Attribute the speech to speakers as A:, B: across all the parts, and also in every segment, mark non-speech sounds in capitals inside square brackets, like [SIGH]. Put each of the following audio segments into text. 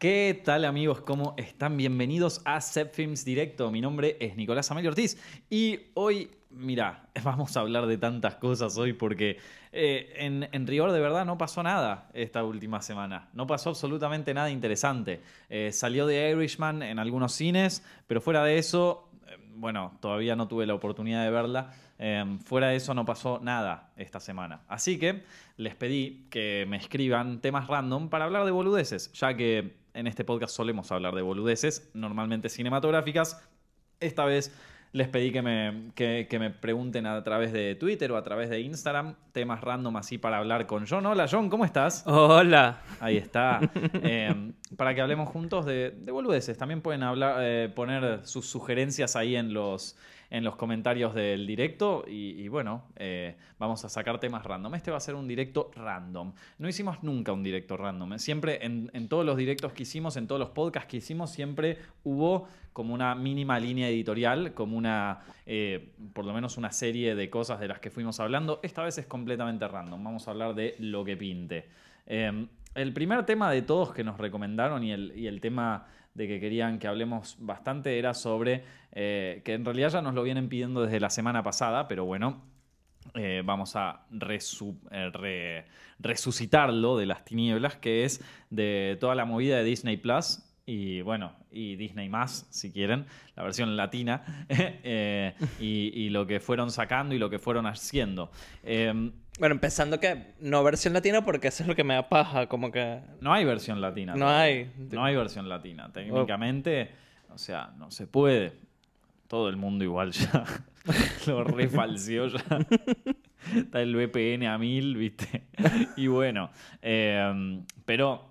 A: ¿Qué tal amigos? ¿Cómo están? Bienvenidos a Zep Films Directo. Mi nombre es Nicolás Amelio Ortiz y hoy, mira, [LAUGHS] vamos a hablar de tantas cosas hoy porque eh, en, en, rigor de verdad no pasó nada esta última semana. No pasó absolutamente nada interesante. Eh, salió de Irishman en algunos cines, pero fuera de eso, eh, bueno, todavía no tuve la oportunidad de verla. fuera de eso no pasó nada esta semana. Así que les pedí que me escriban temas random para hablar de boludeces, ya que en este podcast solemos hablar de boludeces, normalmente cinematográficas. Esta vez les pedí que me, que, me, pregunten a través de Twitter o a través de Instagram temas random así para hablar con John. Hola John, ¿cómo estás?
B: Hola.
A: Ahí está. [LAUGHS] Em, para que hablemos juntos de, boludeces. También pueden hablar, eh, poner sus sugerencias ahí en los, en los comentarios del directo y, bueno, eh, vamos a sacar temas random. Este va a ser un directo random. No hicimos nunca un directo random. Siempre en, todos los directos que hicimos, en todos los podcasts que hicimos, siempre hubo como una mínima línea editorial, como una, eh, por lo menos una serie de cosas de las que fuimos hablando. Esta vez es completamente random. Vamos a hablar de lo que pinte. Em, el primer tema de todos que nos recomendaron y el, y el tema de que querían que hablemos bastante era sobre, eh, que en realidad ya nos lo vienen pidiendo desde la semana pasada, pero bueno, eh, vamos a eh, resucitarlo de las tinieblas, que es de toda la movida de Disney Plus. Y bueno, y Disney más, si quieren, la versión latina, [LAUGHS] y, lo que fueron sacando y lo que fueron haciendo.
B: Bueno, empezando que no versión latina porque eso es lo que me da paja, como que...
A: No hay versión latina.
B: No hay.
A: No hay versión latina. Técnicamente, o sea, no se puede. Todo el mundo igual ya [LAUGHS] lo refalció ya. Está el VPN a mil, ¿viste? y bueno, em, pero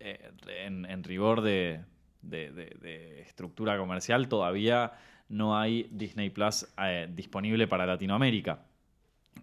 A: eh, en, rigor de, estructura comercial todavía no hay Disney Plus eh, disponible para Latinoamérica.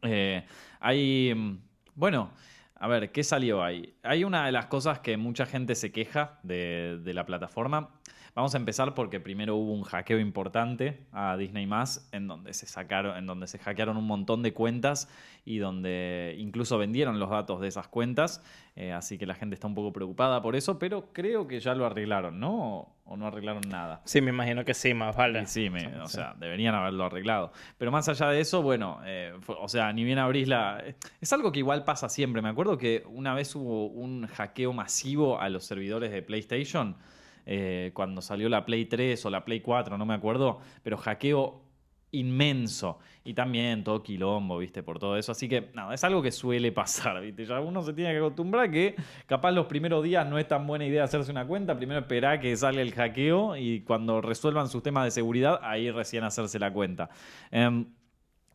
A: Eh, hay, bueno, a ver, ¿qué salió ahí? Hay una de las cosas que mucha gente se queja de la plataforma Vamos a empezar porque primero hubo un hackeo importante a Disney en donde se sacaron, en donde se hackearon un montón de cuentas y donde incluso vendieron los datos de esas cuentas. Eh, así que la gente está un poco preocupada por eso, pero creo que ya lo arreglaron, ¿no? O, no arreglaron nada.
B: Sí, me imagino que sí, más vale.
A: Sí, o sea, deberían haberlo arreglado. Pero más allá de eso, bueno, eh, o sea, ni bien abrís la... Es algo que igual pasa siempre. Me acuerdo que una vez hubo un hackeo masivo a los servidores de PlayStation eh, cuando salió la Play 3 o la Play 4, no me acuerdo, pero hackeo inmenso. Y también todo quilombo, ¿viste? Por todo eso. Así que, nada, es algo que suele pasar, ¿viste? Ya uno se tiene que acostumbrar que capaz los primeros días no es tan buena idea hacerse una cuenta. Primero esperar que salga el hackeo y cuando resuelvan sus temas de seguridad, ahí recién hacerse la cuenta. Em,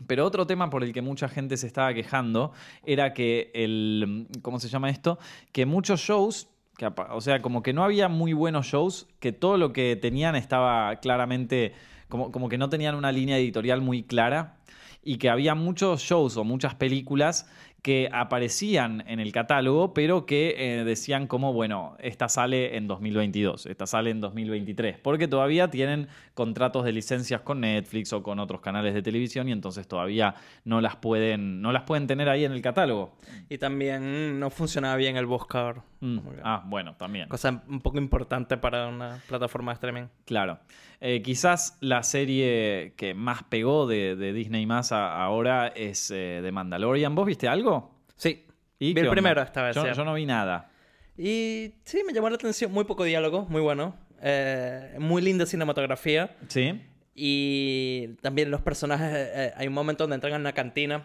A: pero otro tema por el que mucha gente se estaba quejando era que el. ¿Cómo se llama esto? Que muchos shows o sea, como que no había muy buenos shows, que todo lo que tenían estaba claramente, como, como que no tenían una línea editorial muy clara y que había muchos shows o muchas películas que aparecían en el catálogo, pero que eh, decían como, bueno, esta sale en 2022, esta sale en 2023, porque todavía tienen contratos de licencias con Netflix o con otros canales de televisión y entonces todavía no las pueden, no las pueden tener ahí en el catálogo.
B: Y también no funcionaba bien el buscador.
A: Mm. Ah, bueno, también.
B: Cosa un poco importante para una plataforma de streaming.
A: Claro. Eh, quizás la serie que más pegó de, Disney más ahora es eh, The Mandalorian. ¿Vos viste algo?
B: Sí. ¿Y vi el primero esta vez.
A: Yo, no vi nada.
B: Y sí, me llamó la atención. Muy poco diálogo, muy bueno. Eh, muy linda cinematografía.
A: Sí.
B: Y también los personajes. hay un momento donde entran en una cantina.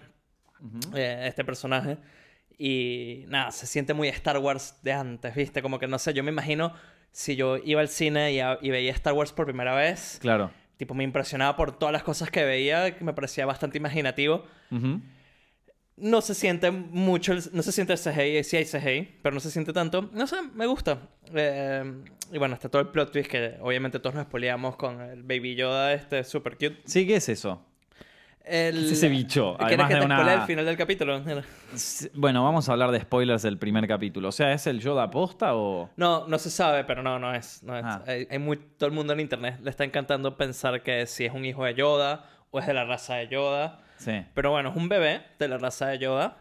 B: este personaje. Y nada, se siente muy Star Wars de antes, ¿viste? Como que no sé, yo me imagino si yo iba al cine y, veía Star Wars por primera vez.
A: Claro.
B: Tipo, me impresionaba por todas las cosas que veía, que me parecía bastante imaginativo. No se siente mucho, no se siente el CGI, sí hay CGI, pero no se siente tanto. No sé, me gusta. Eh, y bueno, está todo el plot twist que obviamente todos nos spoileamos con el Baby Yoda, este super cute.
A: Sí, ¿qué es eso?
B: El...
A: ¿Qué es ese bicho?
B: Además que te una... el final del capítulo?
A: Bueno, vamos a hablar de spoilers del primer capítulo. O sea, ¿es el Yoda aposta o...?
B: No, no se sabe, pero no, no es. No es. Ah. Hay, muy... Todo el mundo en internet le está encantando pensar que si es un hijo de Yoda o es de la raza de Yoda.
A: Sí.
B: Pero bueno, es un bebé de la raza de Yoda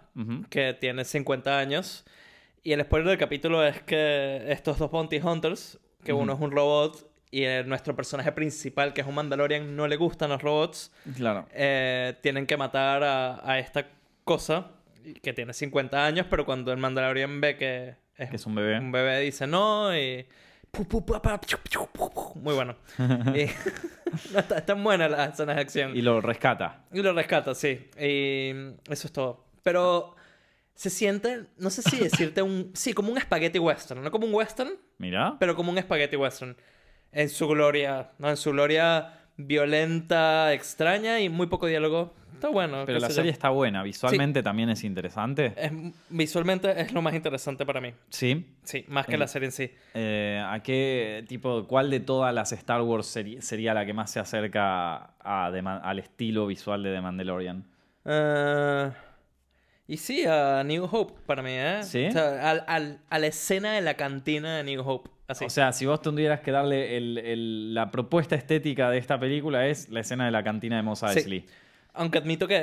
B: que tiene 50 años Y el spoiler del capítulo es que estos dos Bounty Hunters, que uno es un robot y eh, nuestro personaje principal, que es un Mandalorian, no le gustan los robots,
A: Claro.
B: eh, tienen que matar a, a esta cosa que tiene 50 años, pero cuando el Mandalorian ve que es,
A: Que es un bebé.
B: un bebé, dice no y... Muy bueno. [LAUGHS] y... [LAUGHS] no, está- están buenas las escenas de acción.
A: Y lo rescata.
B: Y lo rescata, sí. Y eso es todo. Pero se siente, no sé si [LAUGHS] decirte un... Sí, como un spaghetti western. No como un western,
A: Mira.
B: pero como un spaghetti western. En su gloria, ¿no? En su gloria violenta, extraña y muy poco diálogo. Está bueno.
A: Pero la serie
B: yo.
A: está buena. Visualmente también es interesante.
B: Es, visualmente es lo más interesante para mí.
A: Sí.
B: Sí, más que
A: El-
B: la serie en sí.
A: Eh, ¿A qué tipo, cuál de todas las Star Wars seri- sería la que más se acerca a The Man- al estilo visual de The Mandalorian?
B: Ah, y sí, a New Hope para mí, ¿eh?
A: ¿Sí?
B: O sea, al- al- a la escena de la cantina de New Hope. Así.
A: O sea, si vos tendrías que darle el- el- la propuesta estética de esta película es la escena de la cantina de Mos
B: Sí.
A: Eisley.
B: Aunque admito que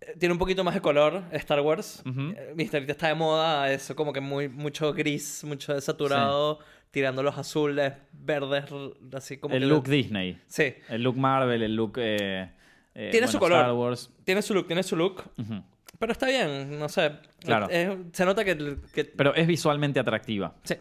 B: eh, tiene un poquito más de color Star Wars.
A: Ujú.
B: Eh, Viste, ahorita está de moda eso, como que muy, mucho gris, mucho desaturado, tirando los azules, verdes, así como
A: El
B: que-
A: look Disney.
B: Sí,
A: El look Marvel, el look... eh, eh,
B: Tiene su color.
A: Star Wars.
B: tiene su look, tiene su look, pero está bien, no sé.
A: Claro.
B: Eh, se nota que... que-
A: Pero es visualmente atractiva.
B: sí,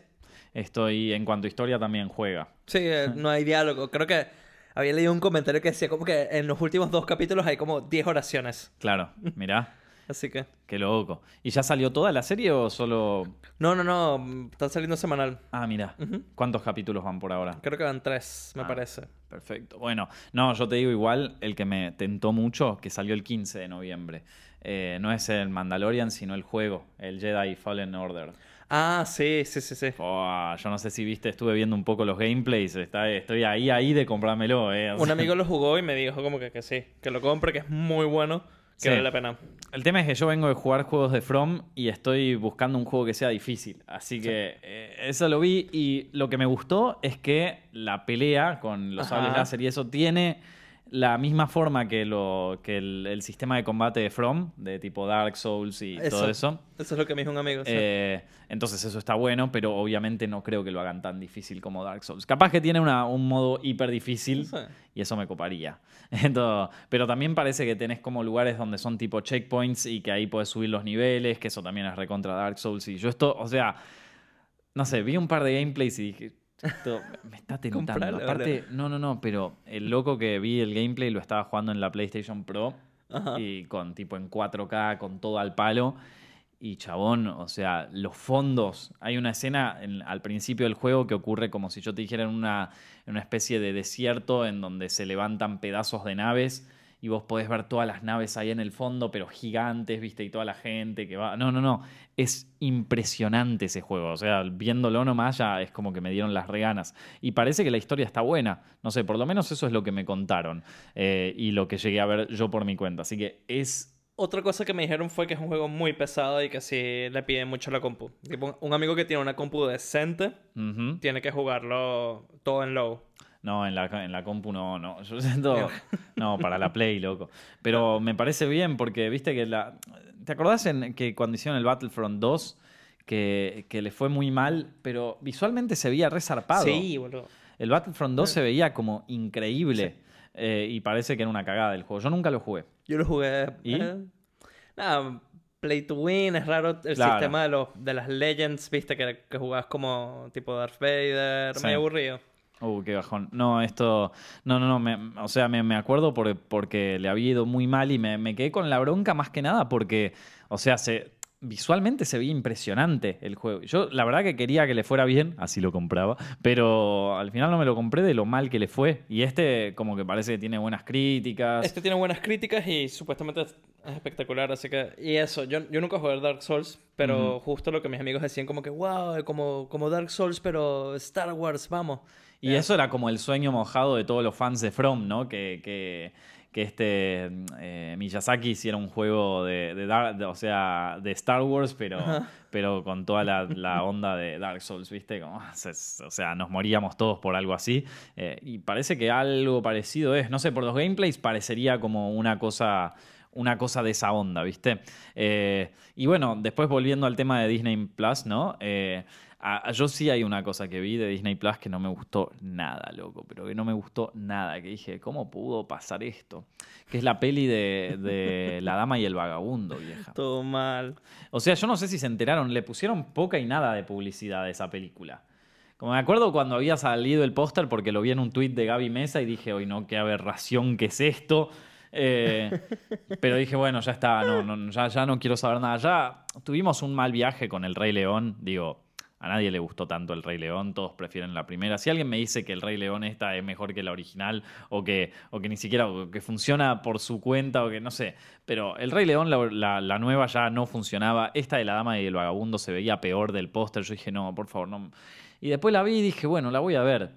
A: Estoy, en cuanto a historia, también juega.
B: sí, eh, no hay diálogo. Creo que había leído un comentario que decía como que en los últimos dos capítulos hay como 10 oraciones.
A: Claro, mirá. [LAUGHS]
B: Así que...
A: Qué loco. ¿Y ya salió toda la serie o solo.?
B: No, no, no, están saliendo semanal.
A: Ah, mira. ¿Cuántos capítulos van por ahora?
B: Creo que van tres, me
A: Ah.
B: parece.
A: Perfecto. Bueno, no, yo te digo igual, el que me tentó mucho, que salió el 15 de noviembre. eh, no es el Mandalorian, sino el juego, el Jedi Fallen Order.
B: Ah, sí, sí, sí, sí.
A: Yo no sé si viste, estuve viendo un poco los gameplays. Está, estoy ahí, ahí de comprármelo. Eh.
B: Un amigo lo jugó y me dijo como que, que sí, que lo compre, que es muy bueno, que
A: Sí.
B: vale la pena.
A: El tema es que yo vengo de jugar juegos de From y estoy buscando un juego que sea difícil. Así que eh, eso lo vi y lo que me gustó es que la pelea con los sables láser y eso tiene la misma forma que, lo, que el, el sistema de combate de From, de tipo Dark Souls y todo eso.
B: Eso es lo que me dijo un amigo. sí.
A: Eh, entonces eso está bueno, pero obviamente no creo que lo hagan tan difícil como Dark Souls. Capaz que tiene una- un modo hiper difícil
B: Sí.
A: y eso me coparía. [LAUGHS] Entonces, pero también parece que tenés como lugares donde son tipo checkpoints y que ahí podés subir los niveles, que eso también es recontra Dark Souls. Y yo esto, o sea, no sé, vi un par de gameplays y dije, esto [LAUGHS] me está tentando.
B: Compralo,
A: Aparte, no, no, no, pero el loco que vi el gameplay lo estaba jugando en la PlayStation Pro
B: Ajá.
A: y con tipo en 4K, con todo al palo. Y chabón, o sea, los fondos. Hay una escena en- al principio del juego que ocurre como si yo te dijera en una, en una especie de desierto en donde se levantan pedazos de naves y vos podés ver todas las naves ahí en el fondo, pero gigantes, viste, y toda la gente que va. No, no, no. Es impresionante ese juego. O sea, viéndolo nomás ya es como que me dieron las reganas. Y parece que la historia está buena. No sé, por lo menos eso es lo que me contaron eh, y lo que llegué a ver yo por mi cuenta. Así que es
B: Otra cosa que me dijeron fue que es un juego muy pesado y que sí le piden mucho la compu. Un amigo que tiene una compu decente tiene que jugarlo todo en low.
A: No, en la, en la compu no, no. [LAUGHS] Yo siento. No, para la Play, loco. Pero me parece bien porque, viste que la. ¿Te acordás en que cuando hicieron el Battlefront 2? Que, que le fue muy mal, pero visualmente se veía resarpado.
B: Sí, boludo.
A: El Battlefront 2 se veía como increíble. eh, y parece que era una cagada el juego. Yo nunca lo jugué.
B: Yo lo jugué.
A: ¿Y?
B: eh, nada, play to win, es raro el
A: Claro.
B: sistema de, los, de las legends, viste, que, que jugabas como tipo Darth Vader,
A: Sí.
B: medio aburrido.
A: Uh, qué bajón. No, esto. No, no, no. me- o sea, me, me acuerdo por- porque le había ido muy mal y me, me quedé con la bronca más que nada porque, o sea, se, visualmente se veía impresionante el juego. Yo, la verdad, que quería que le fuera bien, así lo compraba, pero al final no me lo compré de lo mal que le fue. Y este, como que parece que tiene buenas críticas.
B: Este tiene buenas críticas y supuestamente es es espectacular, así que... Y eso, yo, yo nunca jugué Dark Souls, pero justo lo que mis amigos decían como que, wow, como, como Dark Souls, pero Star Wars, vamos.
A: Y eso era como el sueño mojado de todos los fans de From, ¿no? Que, que, que este eh, Miyazaki hiciera un juego de, de Dar- de- o sea, de Star Wars, pero, pero con toda la, la onda de Dark Souls, ¿viste? Como, se- o sea, nos moríamos todos por algo así. Eh, y parece que algo parecido es, no sé, por los gameplays parecería como una cosa una cosa de esa onda, ¿viste? Eh, y bueno, después volviendo al tema de Disney Plus, ¿no? Eh, yo sí hay una cosa que vi de Disney Plus que no me gustó nada, loco, pero que no me gustó nada, que dije, ¿cómo pudo pasar esto? Que es la peli de, de La Dama y el Vagabundo, vieja.
B: Todo mal.
A: O sea, yo no sé si se enteraron, le pusieron poca y nada de publicidad a esa película. Como me acuerdo cuando había salido el póster porque lo vi en un tuit de Gaby Mesa y dije, hoy no, qué aberración que es esto. Eh, pero dije, bueno, ya está, no, ya, ya no quiero saber nada. Ya tuvimos un mal viaje con el Rey León. Digo, a nadie le gustó tanto el Rey León, todos prefieren la primera. Si alguien me dice que el Rey León esta es mejor que la original o que, o que ni siquiera que funciona por su cuenta o que no sé, pero el Rey León, la, nueva ya no funcionaba. Esta de la Dama y el Vagabundo se veía peor del póster. Yo dije, no, por favor, no. Y después la vi y dije, bueno, la voy a ver.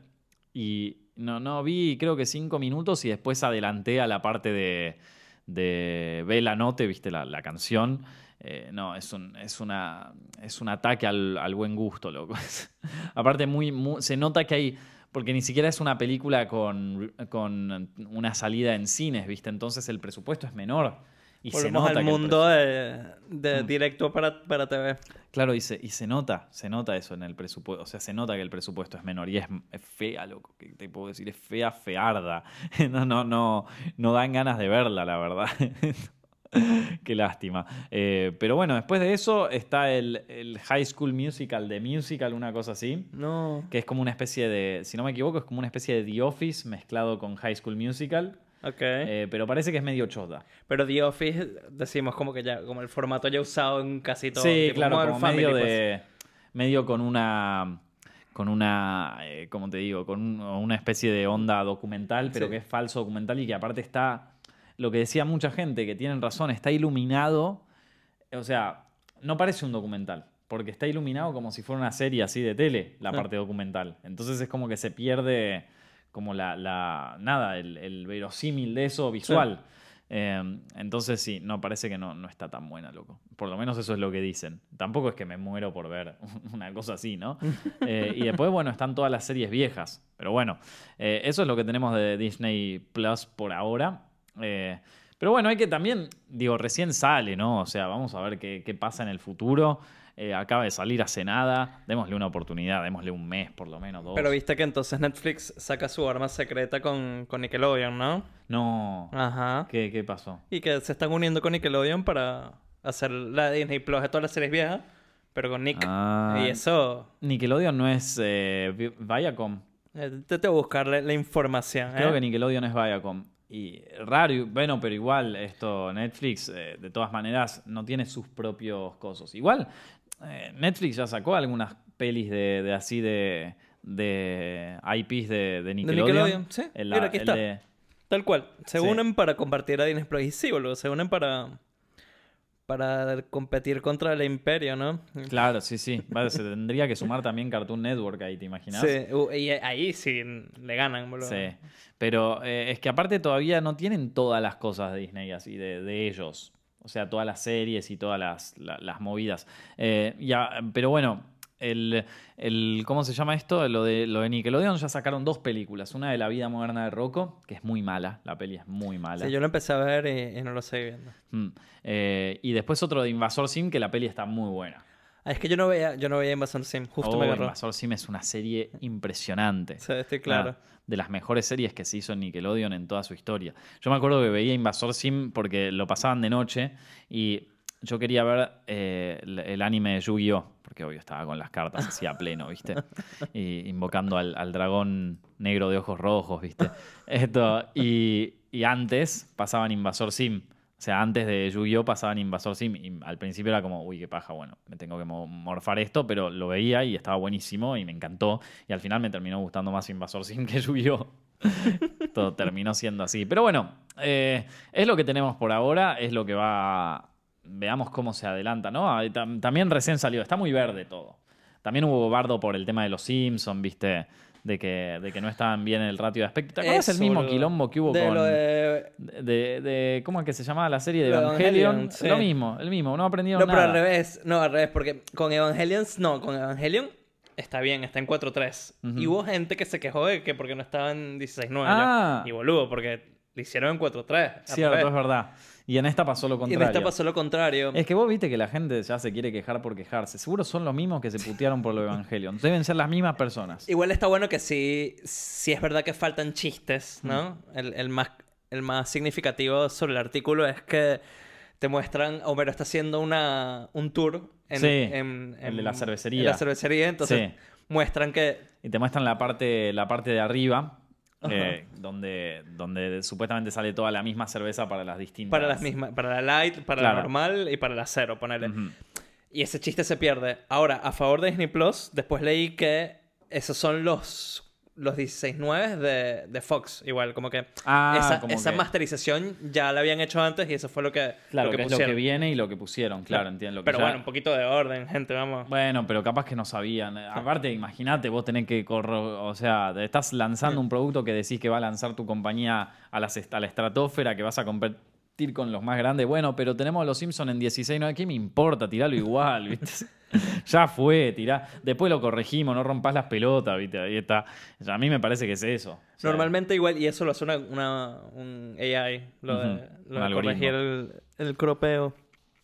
A: Y no, no, vi creo que cinco minutos y después adelanté a la parte de, de Bella Note, viste la canción. Eh, no, es un, es, una, es un ataque al, al buen gusto, loco. [LAUGHS] Aparte, muy, se nota que hay porque ni siquiera es una película con, con, una salida en cines, ¿viste? Entonces el presupuesto es menor.
B: Y se nota al mundo de, mm. directo para, para TV.
A: Claro, y se, y se nota, se nota eso en el presupuesto. O sea, se nota que el presupuesto es menor y es, fea, loco. Te puedo decir, es fea, fearda. [LAUGHS] No, no, no, no dan ganas de verla, la verdad. [LAUGHS] [LAUGHS] Qué lástima. Eh, pero bueno, después de eso está el, el, High School Musical de Musical, una cosa así.
B: No.
A: Que es como una especie de, si no me equivoco, es como una especie de The Office mezclado con High School Musical.
B: Ok.
A: Eh, pero parece que es medio chota.
B: Pero The Office, decimos como que ya, como el formato ya usado en casi todo.
A: Sí, claro, como medio de. Pues. Medio con una. Con una. Eh, como te digo, con una especie de onda documental, pero que es falso documental y que aparte está. Lo que decía mucha gente, que tienen razón, está iluminado. O sea, no parece un documental porque está iluminado como si fuera una serie así de tele, la parte documental. Entonces es como que se pierde como la, la nada, el, verosímil de eso visual. Em, entonces sí, no, parece que no, no está tan buena, loco. Por lo menos eso es lo que dicen. Tampoco es que me muero por ver [LAUGHS] una cosa así, ¿no? [LAUGHS] Eh, y después, bueno, están todas las series viejas. Pero bueno, eh, eso es lo que tenemos de Disney Plus por ahora. Eh, pero bueno, hay que también, digo, recién sale, ¿no? O sea, vamos a ver qué, qué pasa en el futuro. Eh, acaba de salir hace nada, démosle una oportunidad, démosle un mes por lo menos, dos.
B: Pero viste que entonces Netflix saca su arma secreta con, con Nickelodeon, ¿no?
A: No.
B: Ajá.
A: ¿Qué, ¿Qué, pasó?
B: Y que se están uniendo con Nickelodeon para hacer la Disney Plus de todas las series viejas, pero con Nick. Ah, y eso...
A: Nickelodeon no es eh, Viacom.
B: Eh, te tengo que buscar la, información.
A: Creo que Nickelodeon es Viacom. Y raro, bueno, pero igual esto Netflix, de todas maneras, no tiene sus propios cosos. Igual, eh, Netflix ya sacó algunas pelis de, así de, de IPs de, de Nickelodeon.
B: sí. Mira, aquí está. Tal cual. Se unen para compartir a Disney Plus. Y sí, boludo. Se unen para para competir contra el imperio, ¿no?
A: Claro, sí, sí. se tendría que sumar también Cartoon Network ahí, ¿te imaginas?
B: Sí, y ahí sí le ganan, boludo.
A: Sí, pero eh, es que aparte todavía no tienen todas las cosas de Disney así, de, de ellos. O sea, todas las series y todas las, las, movidas. Eh, ya, pero bueno, el, el, ¿cómo se llama esto? Lo de, lo de Nickelodeon ya sacaron dos películas. Una de La vida moderna de Rocco, que es muy mala. La peli es muy mala.
B: Sí, yo lo empecé a ver y, no lo sé viendo.
A: Mm, eh, y después otro de Invasor Sim, que la peli está muy buena.
B: Ah, es que yo no veía, yo no veía Invasor Sim, justo me oh, agarró.
A: Invasor Sim es una serie impresionante.
B: Sí, estoy claro.
A: de las mejores series que se hizo en Nickelodeon en toda su historia. Yo me acuerdo que veía Invasor Sim porque lo pasaban de noche y yo quería ver eh, el, anime de Yu-Gi-Oh! Porque obvio estaba con las cartas así a pleno, ¿viste? Y invocando al, al dragón negro de ojos rojos, ¿viste? [LAUGHS] Esto, y, y antes pasaban Invasor Sim. O sea, antes de Yu-Gi-Oh! pasaban Invasor Sim y al principio era como, uy, qué paja, bueno, me tengo que morfar esto, pero lo veía y estaba buenísimo y me encantó. Y al final me terminó gustando más Invasor Sim que Yu-Gi-Oh! [LAUGHS] Todo terminó siendo así. Pero bueno, eh, es lo que tenemos por ahora, es lo que va. Veamos cómo se adelanta, ¿no? También recién salió, está muy verde todo. También hubo bardo por el tema de los Simpsons, ¿viste? de que, de que no estaban bien el ratio de aspecto. ¿Te acuerdas el mismo quilombo que hubo con. de... De, ¿Cómo es que se llamaba la serie de Evangelion? Lo mismo, el mismo, no aprendieron
B: nada. No, pero al revés, no, al revés, porque con Evangelion, no, con Evangelion está bien, está en 4.3. Y hubo gente que se quejó de que porque no estaba en 16.9. Ah. Y boludo, porque lo hicieron en 4.3.
A: Cierto, es verdad. Y en esta pasó lo
B: Y
A: contrario.
B: en esta pasó lo contrario.
A: Es que vos viste que la gente ya se quiere quejar por quejarse. Seguro son los mismos que se putearon por lo Evangelion. Deben ser las mismas personas.
B: Igual está bueno que sí, sí es verdad que faltan chistes, ¿no? El, el más, el más significativo sobre el artículo es que te muestran, Homero está haciendo una, un tour en,
A: Sí,
B: en-
A: el de la cervecería.
B: en la cervecería, entonces
A: Sí.
B: muestran que...
A: Y te muestran la parte, la parte de arriba, eh, donde, donde supuestamente sale toda la misma cerveza para las distintas.
B: Para las mismas, para la light, para la normal y para la cero, ponele.
A: Ujú.
B: Y ese chiste se pierde. Ahora, a favor de Disney Plus, después leí que esos son los, los 16.9 de, de Fox. Igual, como que
A: Ah,
B: esa,
A: como
B: esa
A: que-
B: masterización ya la habían hecho antes y eso fue lo que,
A: Claro,
B: lo que
A: que es lo que viene y lo que pusieron, claro, entiendo. Lo que
B: Pero
A: ya-
B: bueno, un poquito de orden, gente, vamos.
A: Bueno, pero capaz que no sabían. Aparte, imagínate, vos tenés que correr, o sea, te estás lanzando un producto que decís que va a lanzar tu compañía a, las a la estratosfera, que vas a competir con los más grandes. Bueno, pero tenemos a los Simpsons en 16, ¿no? ¿Qué me importa? Tiralo igual, [LAUGHS] ¿viste? ya fue, tirá. Después lo corregimos, no rompas las pelotas, ¿viste? Ahí está. A mí me parece que es eso. O sea,
B: Normalmente igual, y eso lo hace una, una- un AI, lo de, lo corregir el, el cropeo.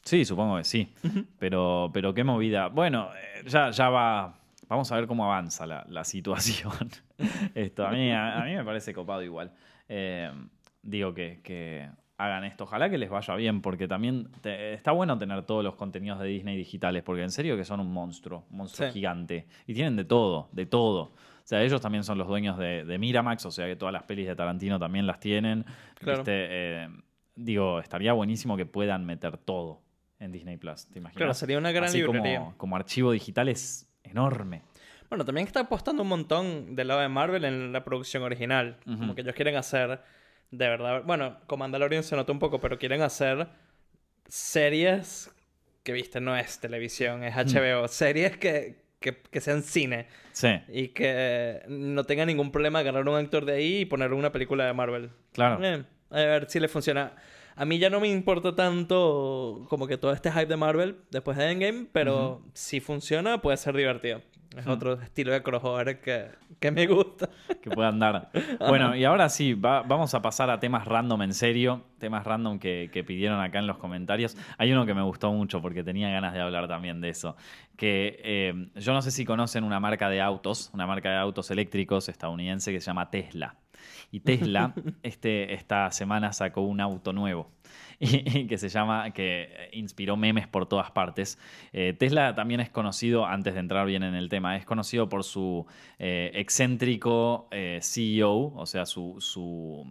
A: Sí, supongo que sí. Pero, pero qué movida. Bueno, eh, ya, ya va. Vamos a ver cómo avanza la, la situación. [LAUGHS] Esto, a mí, a, a mí me parece copado igual. Eh, digo que, que hagan esto. Ojalá que les vaya bien, porque también te- está bueno tener todos los contenidos de Disney digitales, porque en serio que son un monstruo, un monstruo
B: Sí.
A: gigante. Y tienen de todo, de todo. O sea, ellos también son los dueños de, de Miramax, o sea que todas las pelis de Tarantino también las tienen.
B: Claro.
A: ¿Viste? Eh, digo, estaría buenísimo que puedan meter todo en Disney Plus, ¿te imaginas?
B: Claro, sería una gran
A: Así
B: librería.
A: Como, como archivo digital es enorme.
B: Bueno, también está apostando un montón del lado de Marvel en la producción original. Como que ellos quieren hacer, de verdad, bueno, con Mandalorian se nota un poco, pero quieren hacer series que, viste, no es televisión, es HBO. Series que, que, que sean cine
A: Sí,
B: y que no tenga ningún problema agarrar un actor de ahí y poner una película de Marvel.
A: claro.
B: Eh, a ver si le funciona. A mí ya no me importa tanto como que todo este hype de Marvel después de Endgame, pero si funciona puede ser divertido. Es otro estilo de crossover que, que me gusta. [LAUGHS]
A: que puedan dar. Bueno, y ahora sí, va- vamos a pasar a temas random en serio, temas random que, que pidieron acá en los comentarios. Hay uno que me gustó mucho porque tenía ganas de hablar también de eso. Que eh, yo no sé si conocen una marca de autos, una marca de autos eléctricos estadounidense que se llama Tesla. Y Tesla [LAUGHS] este, esta semana sacó un auto nuevo. [LAUGHS] Y, que se llama, que inspiró memes por todas partes. Eh, Tesla también es conocido, antes de entrar bien en el tema, es conocido por su eh, excéntrico eh, CEO, o sea, su,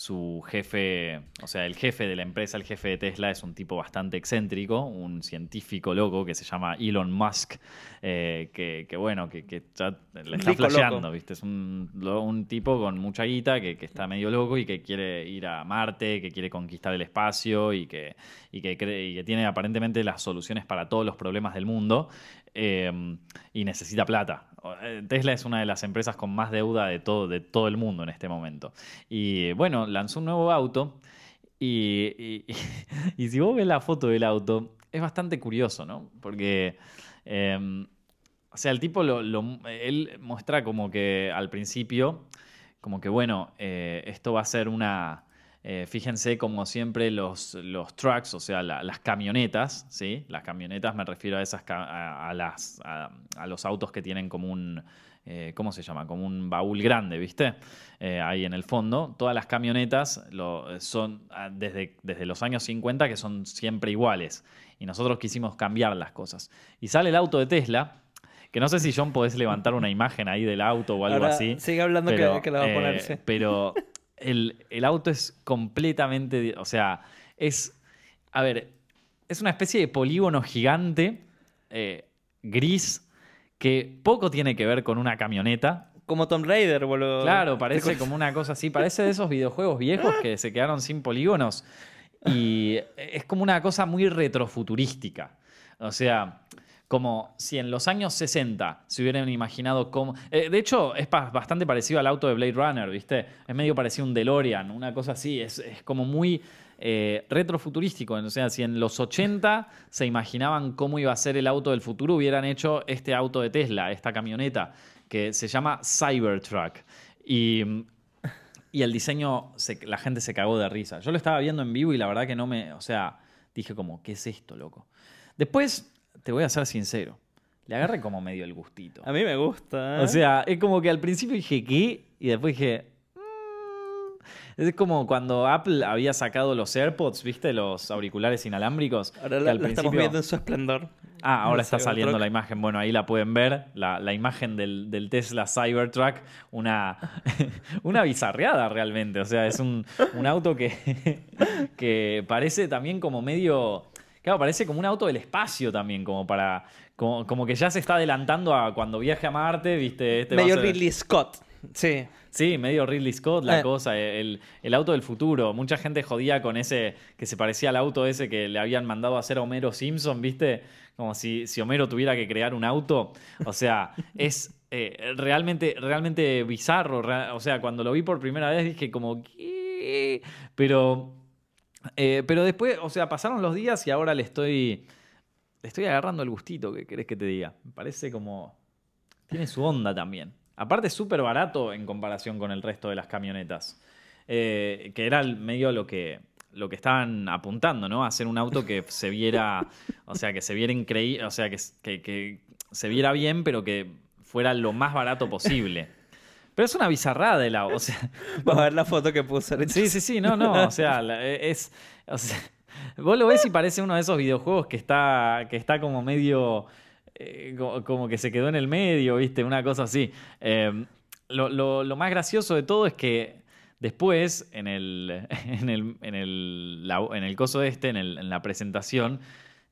A: su jefe, o sea, el jefe de la empresa, el jefe de Tesla, es un tipo bastante excéntrico, un científico loco que se llama Elon Musk, eh, que, que bueno, que, que ya le está
B: Rico loco.
A: flasheando, ¿viste? Es un, un tipo con mucha guita que, que está medio loco y que quiere ir a Marte, que quiere conquistar el espacio y que, y que, cree- y que tiene aparentemente las soluciones para todos los problemas del mundo eh, y necesita plata. Eh, Tesla es una de las empresas con más deuda de todo, de todo el mundo en este momento. Y bueno, lanzó un nuevo auto y, [LAUGHS] si vos ves la foto del auto, es bastante curioso, ¿no? Porque... eh, o sea, el tipo lo, lo- él muestra como que al principio, como que bueno, eh, esto va a ser una. Eh, fíjense, como siempre, los, los trucks, o sea, la- las camionetas, ¿sí? Las camionetas me refiero a esas a, a las, a, a los autos que tienen como un. eh, ¿Cómo se llama? Como un baúl grande, ¿viste? Eh, ahí en el fondo. Todas las camionetas lo, son ah, desde, desde los años 50 que son siempre iguales. Y nosotros quisimos cambiar las cosas. Y sale el auto de Tesla, que no sé si John podés levantar una imagen ahí del auto o algo
B: Ahora,
A: así.
B: Sigue hablando
A: pero,
B: que, que la va a poner,
A: eh,
B: sí.
A: Pero el, el auto es completamente. O sea, es. A ver, es una especie de polígono gigante, eh, gris, que poco tiene que ver con una camioneta.
B: Como Tomb Raider, boludo.
A: Claro, parece como una cosa así. Parece de esos videojuegos viejos que se quedaron sin polígonos. Y es como una cosa muy retrofuturística. O sea, como si en los años 60 se hubieran imaginado cómo... eh, de hecho, es bastante parecido al auto de Blade Runner, ¿viste? Es medio parecido a un DeLorean, una cosa así. Es, es como muy eh, retrofuturístico. O sea, si en los 80 se imaginaban cómo iba a ser el auto del futuro, hubieran hecho este auto de Tesla, esta camioneta, que se llama Cybertruck. Y y el diseño, se- la gente se cagó de risa. Yo lo estaba viendo en vivo y la verdad que no me, o sea, dije como, ¿qué es esto, loco? Después, te voy a ser sincero, le agarré como medio el gustito.
B: A mí me gusta. ¿eh?
A: O sea, es como que al principio dije, ¿qué? Y después dije, "Mm". es como cuando Apple había sacado los AirPods, ¿viste? Los auriculares inalámbricos.
B: Ahora la,
A: al
B: la estamos viendo en su esplendor.
A: Ah, ahora
B: No
A: está saliendo la imagen. Bueno, ahí la pueden ver. La, la imagen del, del Tesla Cybertruck. Una, [LAUGHS] una bizarreada realmente. O sea, es un, un auto que, [LAUGHS] que parece también como medio. Claro, parece como un auto del espacio también, como para. Como, como que ya se está adelantando a cuando viaje a Marte, ¿viste? Este ser-
B: Ridley Scott. Sí.
A: Sí, medio Ridley Scott, la
B: Eh.
A: cosa, el, el auto del futuro. Mucha gente jodía con ese, que se parecía al auto ese que le habían mandado a hacer a Homero Simpson, ¿viste? Como si, si Homero tuviera que crear un auto. O sea, [LAUGHS] es eh, realmente, realmente bizarro. o sea, cuando lo vi por primera vez dije como, ¿qué? Pero, eh, pero después, o sea, pasaron los días y ahora le estoy, le estoy agarrando el gustito, ¿qué querés que te diga? Me parece como... Tiene su onda también. Aparte es súper barato en comparación con el resto de las camionetas. Eh, que era medio lo que, lo que estaban apuntando, ¿no? Hacer un auto que se viera, o sea, que se viera increíble, o sea, que, que- que se viera bien, pero que fuera lo más barato posible. Pero es una bizarrada el auto, o sea, [LAUGHS]
B: Vamos a ver la foto que puse. ahorita.
A: Sí, sí, sí, no, no, o sea, la- es, o sea, [LAUGHS] vos lo ves y parece uno de esos videojuegos que está, que está como medio, eh, co- como que se quedó en el medio, viste, una cosa así. Eh, lo, lo- lo más gracioso de todo es que después, en el, [LAUGHS] en el, en el, la- en el coso este, en, el- en la presentación,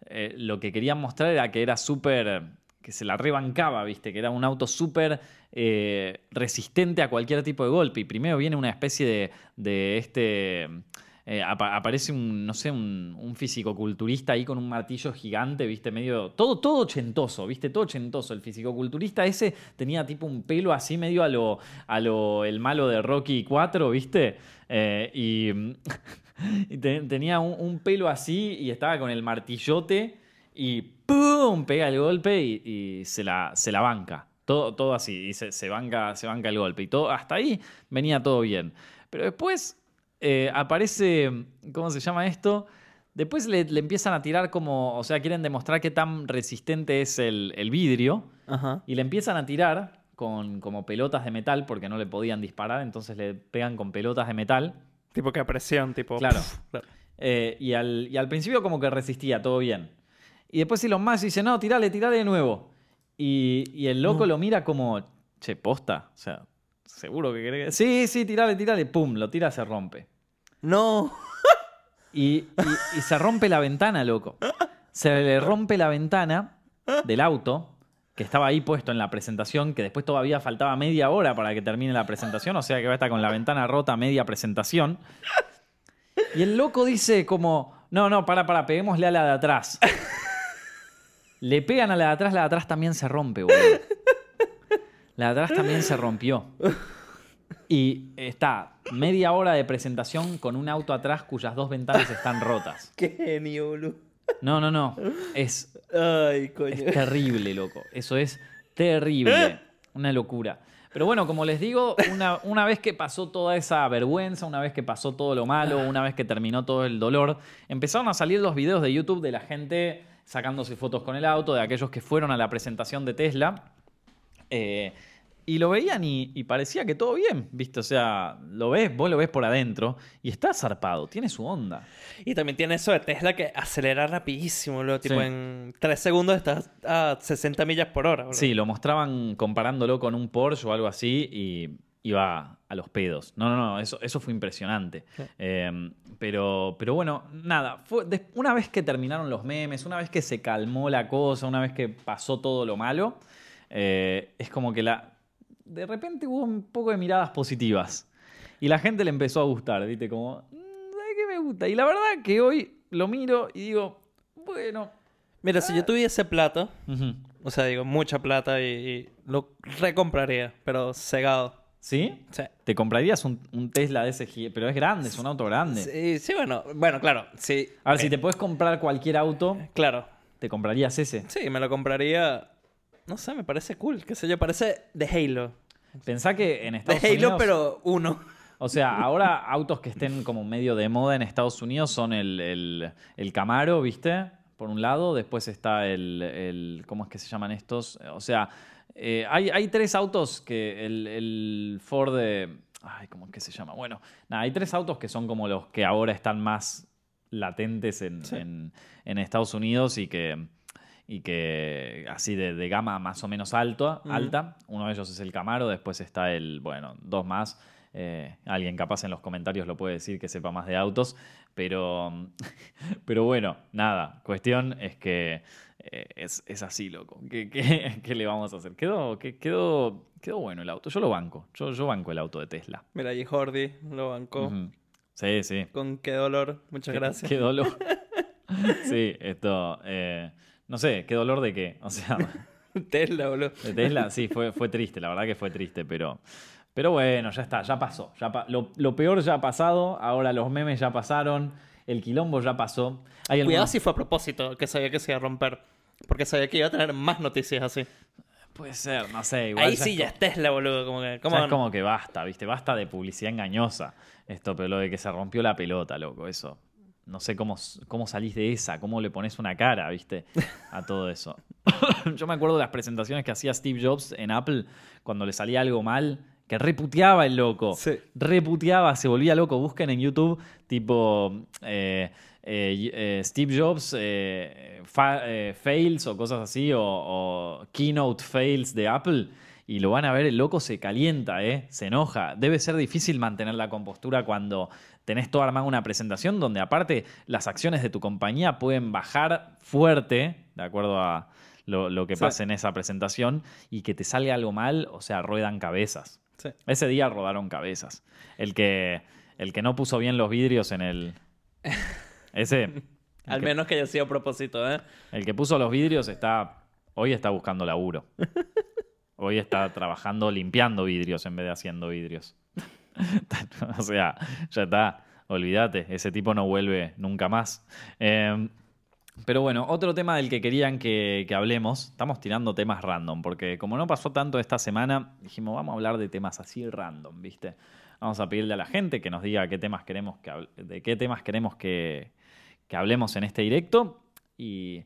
A: eh, lo que querían mostrar era que era súper, que se la rebancaba, viste, que era un auto súper eh, resistente a cualquier tipo de golpe. Y primero viene una especie de, de este... eh, apa- aparece un, no sé, un, un fisicoculturista ahí con un martillo gigante, viste, medio. Todo, todo ochentoso, viste, todo ochentoso. El fisicoculturista ese tenía tipo un pelo así medio a lo, a lo el malo de Rocky 4, viste. Eh, y [LAUGHS] y te- tenía un pelo así y estaba con el martillote y ¡pum! pega el golpe y, y se, la, se la banca. Todo, todo así, y se, se banca, se banca el golpe. Y todo, hasta ahí venía todo bien. Pero después eh, aparece, ¿cómo se llama esto? Después le, le empiezan a tirar como, o sea, quieren demostrar qué tan resistente es el, el vidrio.
B: Ajá.
A: Y le empiezan a tirar con como pelotas de metal porque no le podían disparar, entonces le pegan con pelotas de metal.
B: Tipo que presión, tipo.
A: Claro.
B: Claro.
A: Eh, y, al, y al principio como que resistía, todo bien. Y después Elon Musk dice, no, tirale, tirale de nuevo. Y, y el loco lo mira como, che, posta. O sea, seguro que querés. Sí, sí, tirale, tirale. Pum, lo tira, se rompe.
B: No.
A: Y, y- y se rompe la ventana, loco. Se le rompe la ventana del auto que estaba ahí puesto en la presentación, que después todavía faltaba media hora para que termine la presentación, o sea que va a estar con la ventana rota media presentación. Y el loco dice como, no, no, para, para, peguémosle a la de atrás. Le pegan a la de atrás, la de atrás también se rompe, boludo. La de atrás también se rompió. Y está media hora de presentación con un auto atrás cuyas dos ventanas están rotas. [LAUGHS]
B: Qué genio, boludo.
A: No, no, no. Es,
B: Ay, coño.
A: es terrible, loco. Eso es terrible. Una locura. Pero bueno, como les digo, una, una vez que pasó toda esa vergüenza, una vez que pasó todo lo malo, una vez que terminó todo el dolor, empezaron a salir los videos de YouTube de la gente sacándose fotos con el auto, de aquellos que fueron a la presentación de Tesla. Eh, y lo veían y, y parecía que todo bien, ¿viste? O sea, lo ves, vos lo ves por adentro y está zarpado, tiene su onda.
B: Y también tiene eso de Tesla que acelera rapidísimo, boludo. Tipo,
A: Sí.
B: en 3 segundos estás a 60 millas por hora, boludo.
A: Sí, lo mostraban comparándolo con un Porsche o algo así y iba a los pedos. No, no, no, eso, eso fue impresionante. Eh, pero, pero bueno, nada, fue una vez que terminaron los memes, una vez que se calmó la cosa, una vez que pasó todo lo malo, eh, es como que la... De repente hubo un poco de miradas positivas. Y la gente le empezó a gustar, ¿viste? Como, "Mm, ¿sabes qué me gusta? Y la verdad que hoy lo miro y digo, bueno...
B: Mira, si yo tuviese plata,
A: ujú".
B: o sea, digo, mucha plata y, y lo recompraría, pero cegado.
A: ¿Sí?
B: Sí.
A: ¿Te comprarías un, un Tesla de ese gi- Pero es grande, es un auto grande.
B: Sí, sí, bueno, bueno, claro, sí.
A: A ver, si te puedes comprar cualquier auto,
B: Claro.
A: ¿te comprarías ese?
B: Sí, me lo compraría. No sé, me parece cool. Qué sé yo, parece de Halo.
A: Pensá que en
B: De
A: Estados
B: Halo,
A: Unidos...
B: pero uno.
A: O sea, ahora autos que estén como medio de moda en Estados Unidos son el, el, Camaro, ¿viste? Por un lado, después está el, ¿Cómo es que se llaman estos? O sea, eh, hay, hay, tres autos que el, Ford... ay, ¿cómo es que se llama? Bueno, nada, hay tres autos que son como los que ahora están más latentes en, en Estados Unidos y que y que así de, gama más o menos alto, alta. Uno de ellos es el Camaro, después está el, bueno, dos más. Eh, alguien capaz en los comentarios lo puede decir que sepa más de autos, pero, [LAUGHS] pero bueno, nada, cuestión es que eh, es, así, loco. ¿Qué, [LAUGHS] ¿Qué, le vamos a hacer? Quedó, quedó, quedó bueno el auto, yo lo banco, yo, yo banco el auto de Tesla.
B: Mira, y Jordi lo banco.
A: Sí, sí.
B: Con qué dolor, muchas gracias.
A: Qué dolor. [LAUGHS] sí, esto... Eh, no sé, qué dolor de qué. O sea. [LAUGHS]
B: Tesla, boludo.
A: De Tesla, sí, fue, fue triste, la verdad que fue triste, pero. Pero bueno, ya está, ya pasó. Ya lo, peor ya ha pasado, ahora los memes ya pasaron, el quilombo ya pasó.
B: Hay Cuidado si fue a propósito, que sabía que se iba a romper. Porque sabía que iba a tener más noticias así.
A: Puede ser, no sé.
B: Ahí sí ya es Tesla, boludo. Como que,
A: es como que basta, ¿viste? Basta de publicidad engañosa. Esto, pero lo de que se rompió la pelota, loco, eso no sé cómo, cómo salís de esa, cómo le pones una cara, ¿viste? [LAUGHS] A todo eso. [COUGHS] Yo me acuerdo de las presentaciones que hacía Steve Jobs en Apple cuando le salía algo mal, que reputeaba el loco. Sí. Reputeaba, se volvía loco. Busquen en YouTube, tipo eh, eh, eh, Steve Jobs fails o cosas así, o, o, keynote fails de Apple. Y lo van a ver, el loco se calienta, ¿eh? se enoja. Debe ser difícil mantener la compostura cuando tenés todo armado una presentación donde aparte las acciones de tu compañía pueden bajar fuerte, de acuerdo a lo, que pasa en esa presentación, y que te salga algo mal, o sea, ruedan cabezas. Ese día rodaron cabezas. El que, el que no puso bien los vidrios en el... [LAUGHS] Ese... [LAUGHS]
B: Al menos que haya sido a propósito, ¿eh?
A: El que puso los vidrios está... Hoy está buscando laburo. [LAUGHS] Hoy está trabajando limpiando vidrios en vez de haciendo vidrios. [LAUGHS] o sea, ya está, olvídate, ese tipo no vuelve nunca más. Em, pero bueno, otro tema del que querían que, hablemos, estamos tirando temas random, porque como no pasó tanto esta semana, dijimos, vamos a hablar de temas así random, ¿viste? Vamos a pedirle a la gente que nos diga qué temas queremos que de qué temas queremos que, hablemos en este directo y,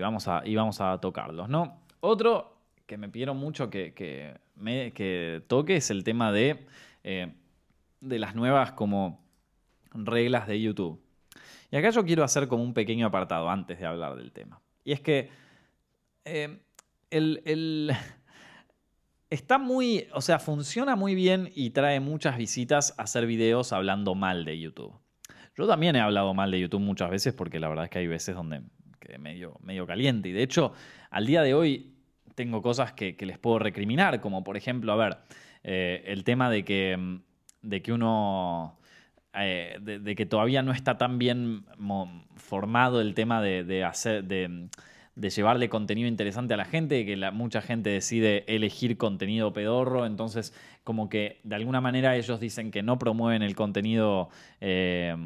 A: vamos a, y vamos a tocarlos, ¿no? Otro que me pidieron mucho que, que toque es el tema de eh, de las nuevas como reglas de YouTube. Y acá yo quiero hacer como un pequeño apartado antes de hablar del tema. Y es que eh, el, [LAUGHS] está muy, o sea, funciona muy bien y trae muchas visitas hacer videos hablando mal de YouTube. Yo también he hablado mal de YouTube muchas veces porque la verdad es que hay veces donde quedé medio, medio caliente. Y de hecho, al día de hoy tengo cosas que, les puedo recriminar, como por ejemplo, a ver, eh, el tema de que mm, de que uno... Eh, de, que todavía no está tan bien formado el tema de, hacer... De, llevarle contenido interesante a la gente, que mucha gente decide elegir contenido pedorro, entonces como que de alguna manera ellos dicen que no promueven el contenido eh,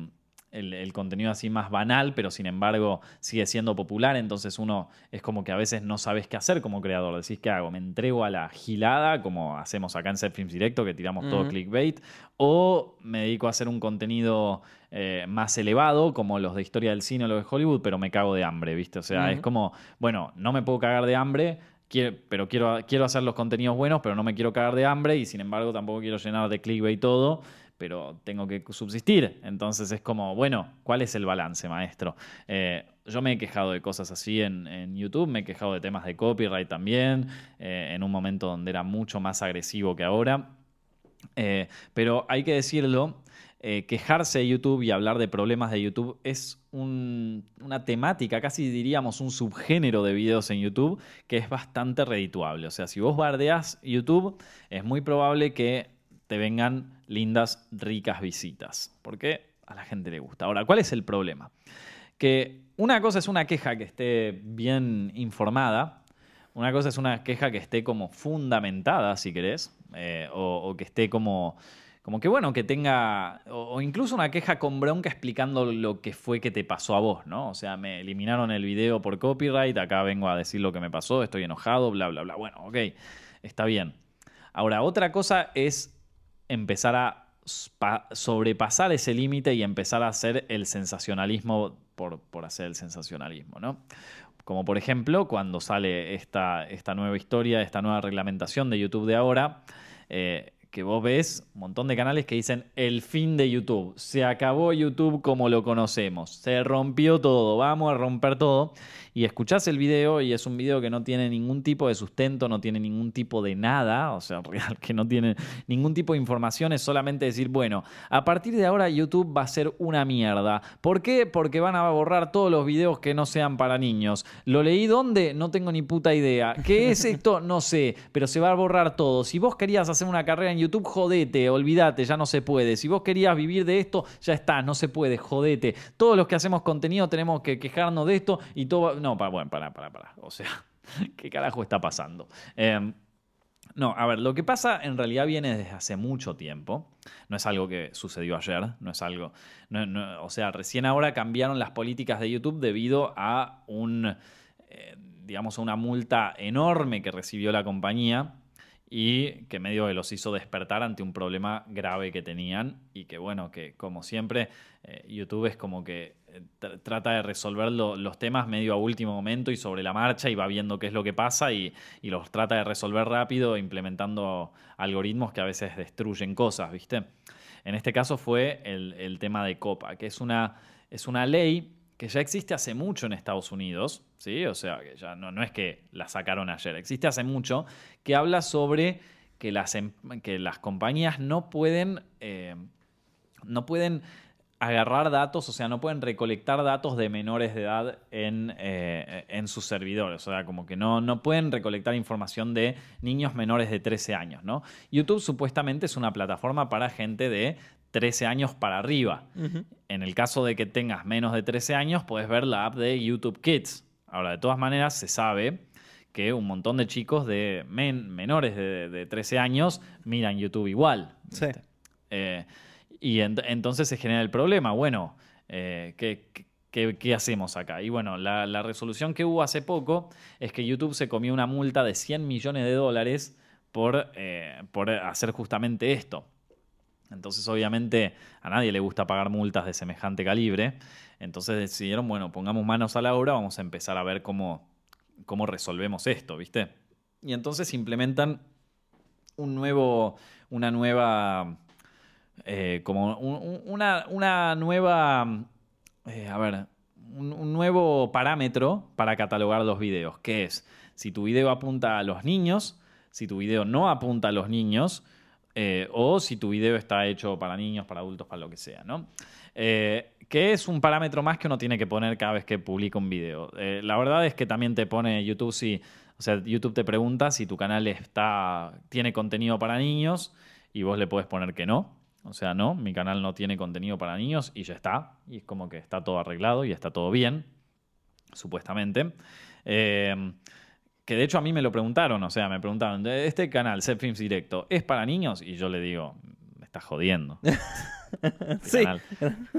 A: el, contenido así más banal, pero sin embargo sigue siendo popular, entonces uno es como que a veces no sabes qué hacer como creador, decís, ¿qué hago? ¿Me entrego a la gilada, como hacemos acá en Set Films Directo, que tiramos todo clickbait? ¿O me dedico a hacer un contenido eh, más elevado, como los de historia del cine o los de Hollywood, pero me cago de hambre, ¿viste? O sea, es como, bueno, no me puedo cagar de hambre, pero quiero, quiero hacer los contenidos buenos, pero no me quiero cagar de hambre y sin embargo tampoco quiero llenar de clickbait todo pero tengo que subsistir. Entonces es como, bueno, ¿cuál es el balance, maestro? Eh, yo me he quejado de cosas así en, YouTube, me he quejado de temas de copyright también, eh, en un momento donde era mucho más agresivo que ahora. Eh, pero hay que decirlo, quejarse de YouTube y hablar de problemas de YouTube es una temática, casi diríamos un subgénero de videos en YouTube que es bastante redituable. O sea, si vos bardeás YouTube, es muy probable que te vengan lindas, ricas visitas. Porque a la gente le gusta. Ahora, ¿cuál es el problema? Que una cosa es una queja que esté bien informada, una cosa es una queja que esté como fundamentada, si querés, eh, o, que esté como, como que bueno, que tenga, o, incluso una queja con bronca explicando lo que fue que te pasó a vos, ¿no? O sea, me eliminaron el video por copyright, acá vengo a decir lo que me pasó, estoy enojado, bla, bla, bla. Bueno, ok, está bien. Ahora, otra cosa es empezar a sobrepasar ese límite y empezar a hacer el sensacionalismo por, por hacer el sensacionalismo, ¿no? Como por ejemplo, cuando sale esta, esta nueva historia, esta nueva reglamentación de YouTube de ahora, eh, que vos ves un montón de canales que dicen el fin de YouTube, se acabó YouTube como lo conocemos, se rompió todo, vamos a romper todo. Y escuchás el video y es un video que no tiene ningún tipo de sustento, no tiene ningún tipo de nada, o sea, [LAUGHS] real que no tiene ningún tipo de información, es solamente decir, bueno, a partir de ahora YouTube va a ser una mierda. ¿Por qué? Porque van a borrar todos los videos que no sean para niños. ¿Lo leí dónde? No tengo ni puta idea. ¿Qué es esto? No sé, pero se va a borrar todo. Si vos querías hacer una carrera en YouTube, jodete, olvídate, ya no se puede. Si vos querías vivir de esto, ya está, no se puede, jodete. Todos los que hacemos contenido tenemos que quejarnos de esto y todo. No, para, bueno, para, para, para. O sea, [LAUGHS] ¿qué carajo está pasando? Em, no, a ver, lo que pasa en realidad viene desde hace mucho tiempo. No es algo que sucedió ayer, no es algo. o sea, recién ahora cambiaron las políticas de YouTube debido a un. Eh, digamos, a una multa enorme que recibió la compañía y que medio que los hizo despertar ante un problema grave que tenían y que bueno, que como siempre eh, YouTube es como que trata de resolver los temas medio a último momento y sobre la marcha y va viendo qué es lo que pasa y, los trata de resolver rápido implementando algoritmos que a veces destruyen cosas, ¿viste? En este caso fue el, el tema de COPA, que es una, es una ley que ya existe hace mucho en Estados Unidos, ¿sí? O sea, que ya no, no es que la sacaron ayer, existe hace mucho, que habla sobre que las, em, que las compañías no pueden, eh, no pueden agarrar datos, o sea, no pueden recolectar datos de menores de edad en, eh, en, sus servidores. O sea, como que no, no pueden recolectar información de niños menores de 13 años, ¿no? YouTube supuestamente es una plataforma para gente de 13 años para arriba. En el caso de que tengas menos de 13 años, puedes ver la app de YouTube Kids. Ahora, de todas maneras, se sabe que un montón de chicos de menores de, 13 años miran YouTube igual.
B: Sí.
A: Eh, y entonces se genera el problema. Bueno, eh, ¿qué, hacemos acá? Y bueno, la, resolución que hubo hace poco es que YouTube se comió una multa de 100 millones de dólares por, eh, por hacer justamente esto. Entonces, obviamente, a nadie le gusta pagar multas de semejante calibre. Entonces decidieron, bueno, pongamos manos a la obra, vamos a empezar a ver cómo, cómo resolvemos esto, ¿viste? Y entonces implementan un nuevo, una nueva, eh, como una, una, nueva, eh, a ver, un, nuevo parámetro para catalogar los videos, que es si tu video apunta a los niños, si tu video no apunta a los niños, eh, o si tu video está hecho para niños, para adultos, para lo que sea, ¿no? Que es un parámetro más que uno tiene que poner cada vez que publica un video. La verdad es que también te pone YouTube si, o sea, YouTube te pregunta si tu canal está, tiene contenido para niños y vos le puedes poner que no. O sea, no, mi canal no tiene contenido para niños y ya está. Y es como que está todo arreglado y está todo bien, supuestamente. Eh, que de hecho a mí me lo preguntaron, o sea, me preguntaron, ¿este canal, Set Films Directo, es para niños? Y yo le digo, me estás jodiendo. [LAUGHS] Este canal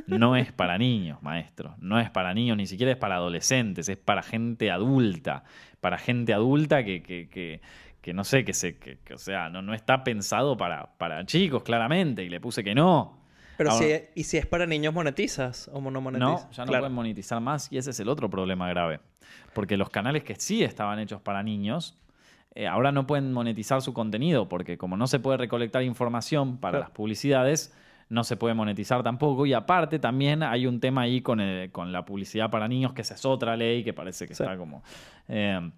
A: no es para niños, maestro. No es para niños, ni siquiera es para adolescentes, es para gente adulta. Para gente adulta que, que, no sé, que se, que, o sea, no, no está pensado para, para chicos, claramente. Y le puse que no.
B: Pero si, ¿y si es para niños monetizas o no monetizas?
A: No, ya no pueden monetizar más y ese es el otro problema grave. Porque los canales que sí estaban hechos para niños, eh, ahora no pueden monetizar su contenido porque como no se puede recolectar información para las publicidades, no se puede monetizar tampoco. Y aparte también hay un tema ahí con, con la publicidad para niños, que esa es otra ley que parece que está como... Eh,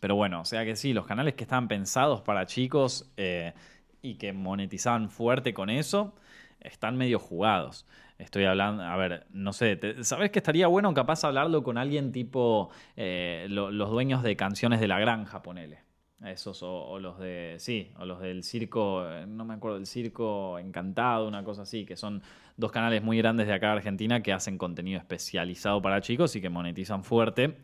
A: pero bueno, o sea que sí, los canales que estaban pensados para chicos eh, y que monetizaban fuerte con eso, están medio jugados. Estoy hablando, a ver, no sé, ¿sabes que estaría bueno capaz hablarlo con alguien tipo eh, los dueños de canciones de la granja, ponele? Esos, o, los de, sí, o los del circo, eh, no me acuerdo, del circo encantado, una cosa así, que son dos canales muy grandes de acá de Argentina que hacen contenido especializado para chicos y que monetizan fuerte.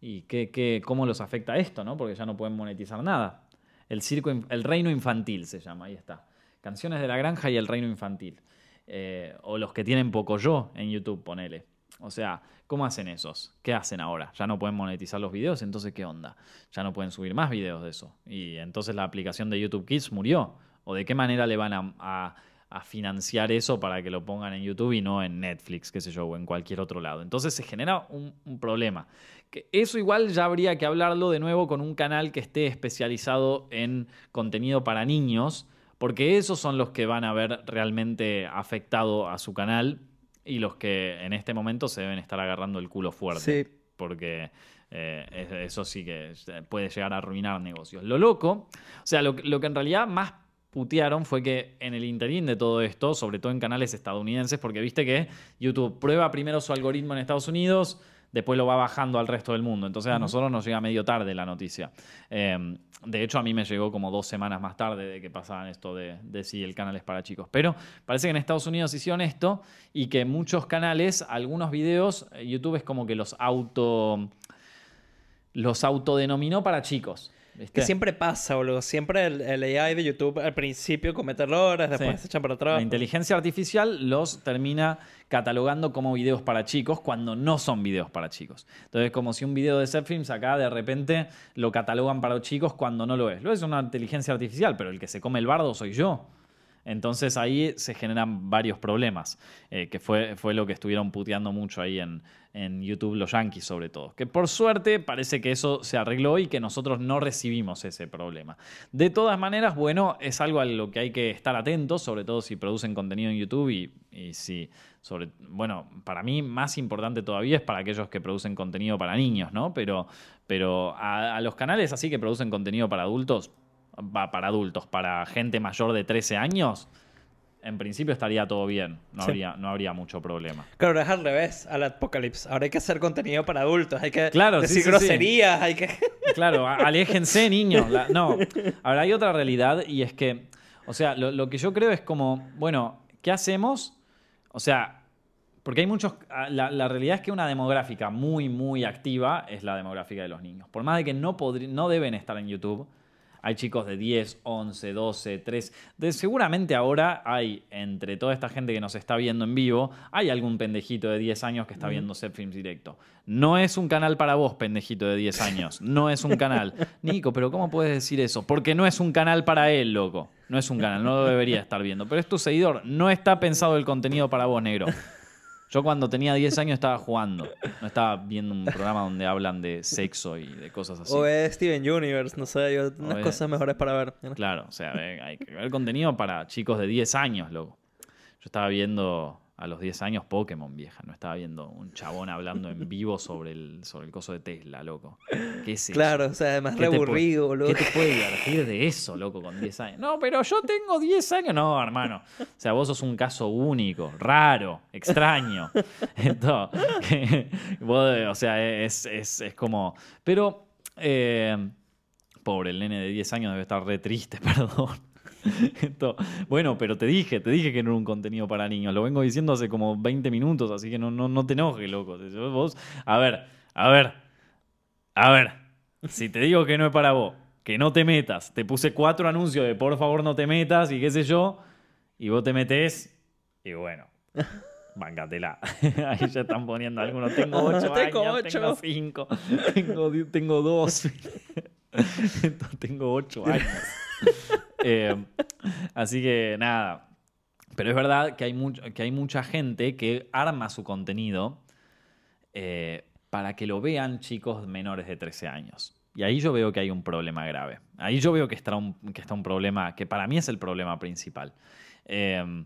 A: ¿Y qué, qué, cómo los afecta esto, no? Porque ya no pueden monetizar nada. El circo, el reino infantil se llama, ahí está. Canciones de la Granja y El Reino Infantil. Eh, o los que tienen poco yo en YouTube, ponele. O sea, ¿cómo hacen esos? ¿Qué hacen ahora? ¿Ya no pueden monetizar los videos? Entonces, ¿qué onda? Ya no pueden subir más videos de eso. Y entonces la aplicación de YouTube Kids murió. ¿O de qué manera le van a, a financiar eso para que lo pongan en YouTube y no en Netflix, qué sé yo, o en cualquier otro lado. Entonces se genera un, problema. Que eso igual ya habría que hablarlo de nuevo con un canal que esté especializado en contenido para niños, porque esos son los que van a ver realmente afectado a su canal y los que en este momento se deben estar agarrando el culo fuerte. Sí. Porque eh, eso sí que puede llegar a arruinar negocios. Lo loco, o sea, lo, lo que en realidad más putearon fue que en el interín de todo esto, sobre todo en canales estadounidenses, porque viste que YouTube prueba primero su algoritmo en Estados Unidos, después lo va bajando al resto del mundo. Entonces a nosotros nos llega medio tarde la noticia. Em, de hecho, a mí me llegó como dos semanas más tarde de que pasaban esto de, de, si el canal es para chicos. Pero parece que en Estados Unidos hicieron esto y que muchos canales, algunos videos, eh, YouTube es como que los auto los autodenominó para chicos.
B: Que siempre pasa, boludo. Siempre el, AI de YouTube al principio comete errores, después se echan para atrás.
A: La inteligencia artificial los termina catalogando como videos para chicos cuando no son videos para chicos. Entonces, como si un video de Films acá de repente lo catalogan para chicos cuando no lo es. Lo es una inteligencia artificial, pero el que se come el bardo soy yo. Entonces ahí se generan varios problemas, eh, que fue, fue lo que estuvieron puteando mucho ahí en, en YouTube los Yankees sobre todo. Que por suerte parece que eso se arregló y que nosotros no recibimos ese problema. De todas maneras, bueno, es algo a lo que hay que estar atentos, sobre todo si producen contenido en YouTube y, si, sobre, bueno, para mí más importante todavía es para aquellos que producen contenido para niños, ¿no? Pero, pero a, los canales así que producen contenido para adultos, para adultos, para gente mayor de 13 años, en principio estaría todo bien. No, habría, no habría mucho problema.
B: Claro, es al revés, al apocalipsis. Ahora hay que hacer contenido para adultos, hay que decir groserías, hay que...
A: claro, [LAUGHS] aléjense, niños. no, ahora hay otra realidad y es que, o sea, lo, que yo creo es como, bueno, ¿qué hacemos? O sea, porque hay muchos. La, la, realidad es que una demográfica muy, muy activa es la demográfica de los niños. Por más de que no, no deben estar en YouTube, hay chicos de 10, 11, 12, 3. De, seguramente ahora hay, entre toda esta gente que nos está viendo en vivo, hay algún pendejito de 10 años que está viendo Set Films Directo. No es un canal para vos, pendejito de 10 años. No es un canal. [LAUGHS] Nico, pero ¿cómo puedes decir eso? Porque no es un canal para él, loco. No es un canal, no lo debería estar viendo. Pero es tu seguidor. No está pensado el contenido para vos, negro. Yo cuando tenía 10 años estaba jugando. No estaba viendo un programa donde hablan de sexo y de cosas así.
B: O es Steven Universe, no sé, hay unas cosas mejores para ver.
A: Claro, o sea, hay que ver contenido para chicos de 10 años, loco. Yo estaba viendo a los 10 años Pokémon, vieja. No estaba viendo un chabón hablando en vivo sobre el, sobre el coso de Tesla, loco.
B: ¿Qué es Claro, o sea, además re aburrido, loco.
A: ¿Qué te puede divertir de eso, loco, con 10 años? No, pero yo tengo 10 años. No, hermano. O sea, vos sos un caso único, raro, extraño. [LAUGHS] Entonces, [LAUGHS] o sea, es, es, es como... Pero... Eh, pobre, el nene de 10 años debe estar re triste, [LAUGHS] perdón. [LAUGHS] bueno, pero te dije, te dije que no era un contenido para niños. Lo vengo diciendo hace como 20 minutos, así que no, no, no te enojes, loco. Vos, a ver, a ver, a ver. Si te digo que no es para vos, que no te metas, te puse cuatro anuncios de por favor no te metas y qué sé yo, y vos te metes, y bueno. Bancatela. [LAUGHS] Ahí ya están poniendo algunos. Tengo [LAUGHS] ocho tengo años, tengo cinco, tengo, tengo dos. tengo ocho años. Eh, así que nada. Pero es verdad que hay, que hay mucha gente que arma su contenido eh, para que lo vean chicos menores de 13 años. Y ahí yo veo que hay un problema grave. Ahí yo veo que está un, que está un problema que para mí es el problema principal. Eh,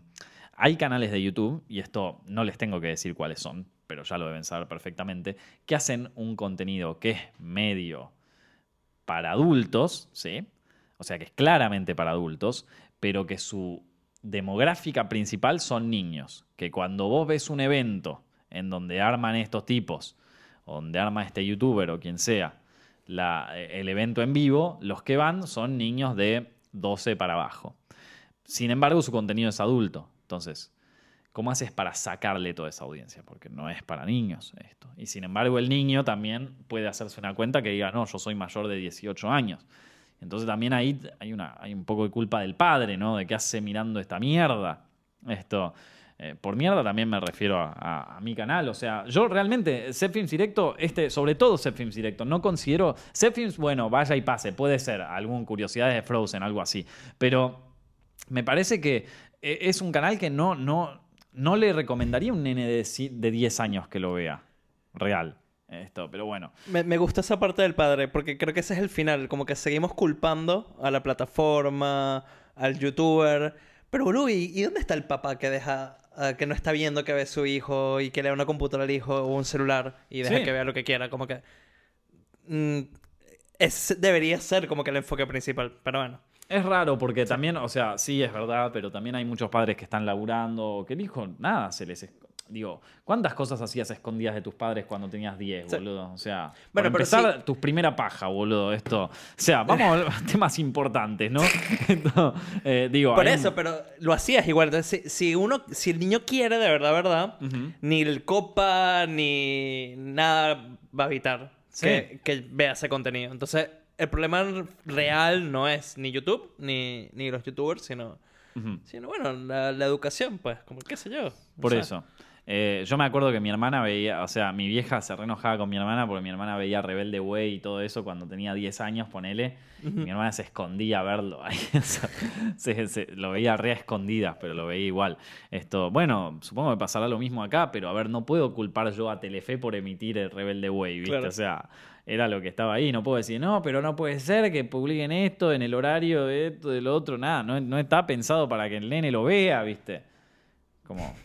A: hay canales de YouTube, y esto no les tengo que decir cuáles son, pero ya lo deben saber perfectamente, que hacen un contenido que es medio para adultos, ¿sí? O sea que es claramente para adultos, pero que su demográfica principal son niños, que cuando vos ves un evento en donde arman estos tipos, donde arma este youtuber o quien sea, el evento en vivo, los que van son niños de 12 para abajo. Sin embargo, su contenido es adulto. Entonces, ¿cómo haces para sacarle toda esa audiencia? Porque no es para niños esto. Y sin embargo, el niño también puede hacerse una cuenta que diga, no, yo soy mayor de 18 años. Entonces también ahí hay, una, un poco de culpa del padre, ¿no? De qué hace mirando esta mierda. Esto. Eh, por mierda también me refiero a, mi canal. O sea, yo realmente, Zepfilms Directo, este, sobre todo Zepfilms Directo, no considero. Zepfilms, bueno, vaya y pase, puede ser, algún curiosidades de Frozen, algo así. Pero me parece que e- es un canal que no, no, no le recomendaría a un nene de, de 10 años que lo vea. Real. Esto, pero bueno.
B: Me, me gusta esa parte del padre, porque creo que ese es el final. Como que seguimos culpando a la plataforma, al youtuber. Pero, boludo, ¿y, y dónde está el papá que deja, ah, que no está viendo que ve su hijo y que le da una computadora al hijo o un celular y deja
A: Sí.
B: que vea lo que quiera? Como que. mm, es, debería ser como que el enfoque principal, pero bueno.
A: Es raro porque también, o sea, sí es verdad, pero también hay muchos padres que están laburando, que el hijo, nada, se les... Digo, ¿cuántas cosas hacías escondidas de tus padres cuando tenías 10,
B: Sí.
A: boludo? O sea,
B: Bueno, pero
A: empezar
B: sí.
A: tu primera paja, boludo, esto. O sea, vamos a temas importantes, ¿no? [LAUGHS] Eh, digo,
B: Por eso,
A: un-
B: pero lo hacías igual. Entonces, si, si uno, si el niño quiere de verdad, verdad, ni el copa ni nada va a evitar
A: Sí.
B: que, que vea ese contenido. Entonces, el problema real no es ni YouTube ni, ni los youtubers, sino, sino bueno, la, la educación, pues, como qué sé yo.
A: Por eso. Eh, yo me acuerdo que mi hermana veía, o sea, mi vieja se re enojaba con mi hermana porque mi hermana veía Rebelde Way y todo eso cuando tenía 10 años, ponele. mi hermana se escondía a verlo. [LAUGHS] se- se- lo veía re a escondidas, pero lo veía igual. Esto, bueno, supongo que pasará lo mismo acá, pero a ver, no puedo culpar yo a Telefe por emitir el Rebelde Way, ¿viste?
B: Claro.
A: O sea, era lo que estaba ahí. No puedo decir, no, pero no puede ser que publiquen esto en el horario de esto, de lo otro, nada. No, no está pensado para que el nene lo vea, ¿viste? Como,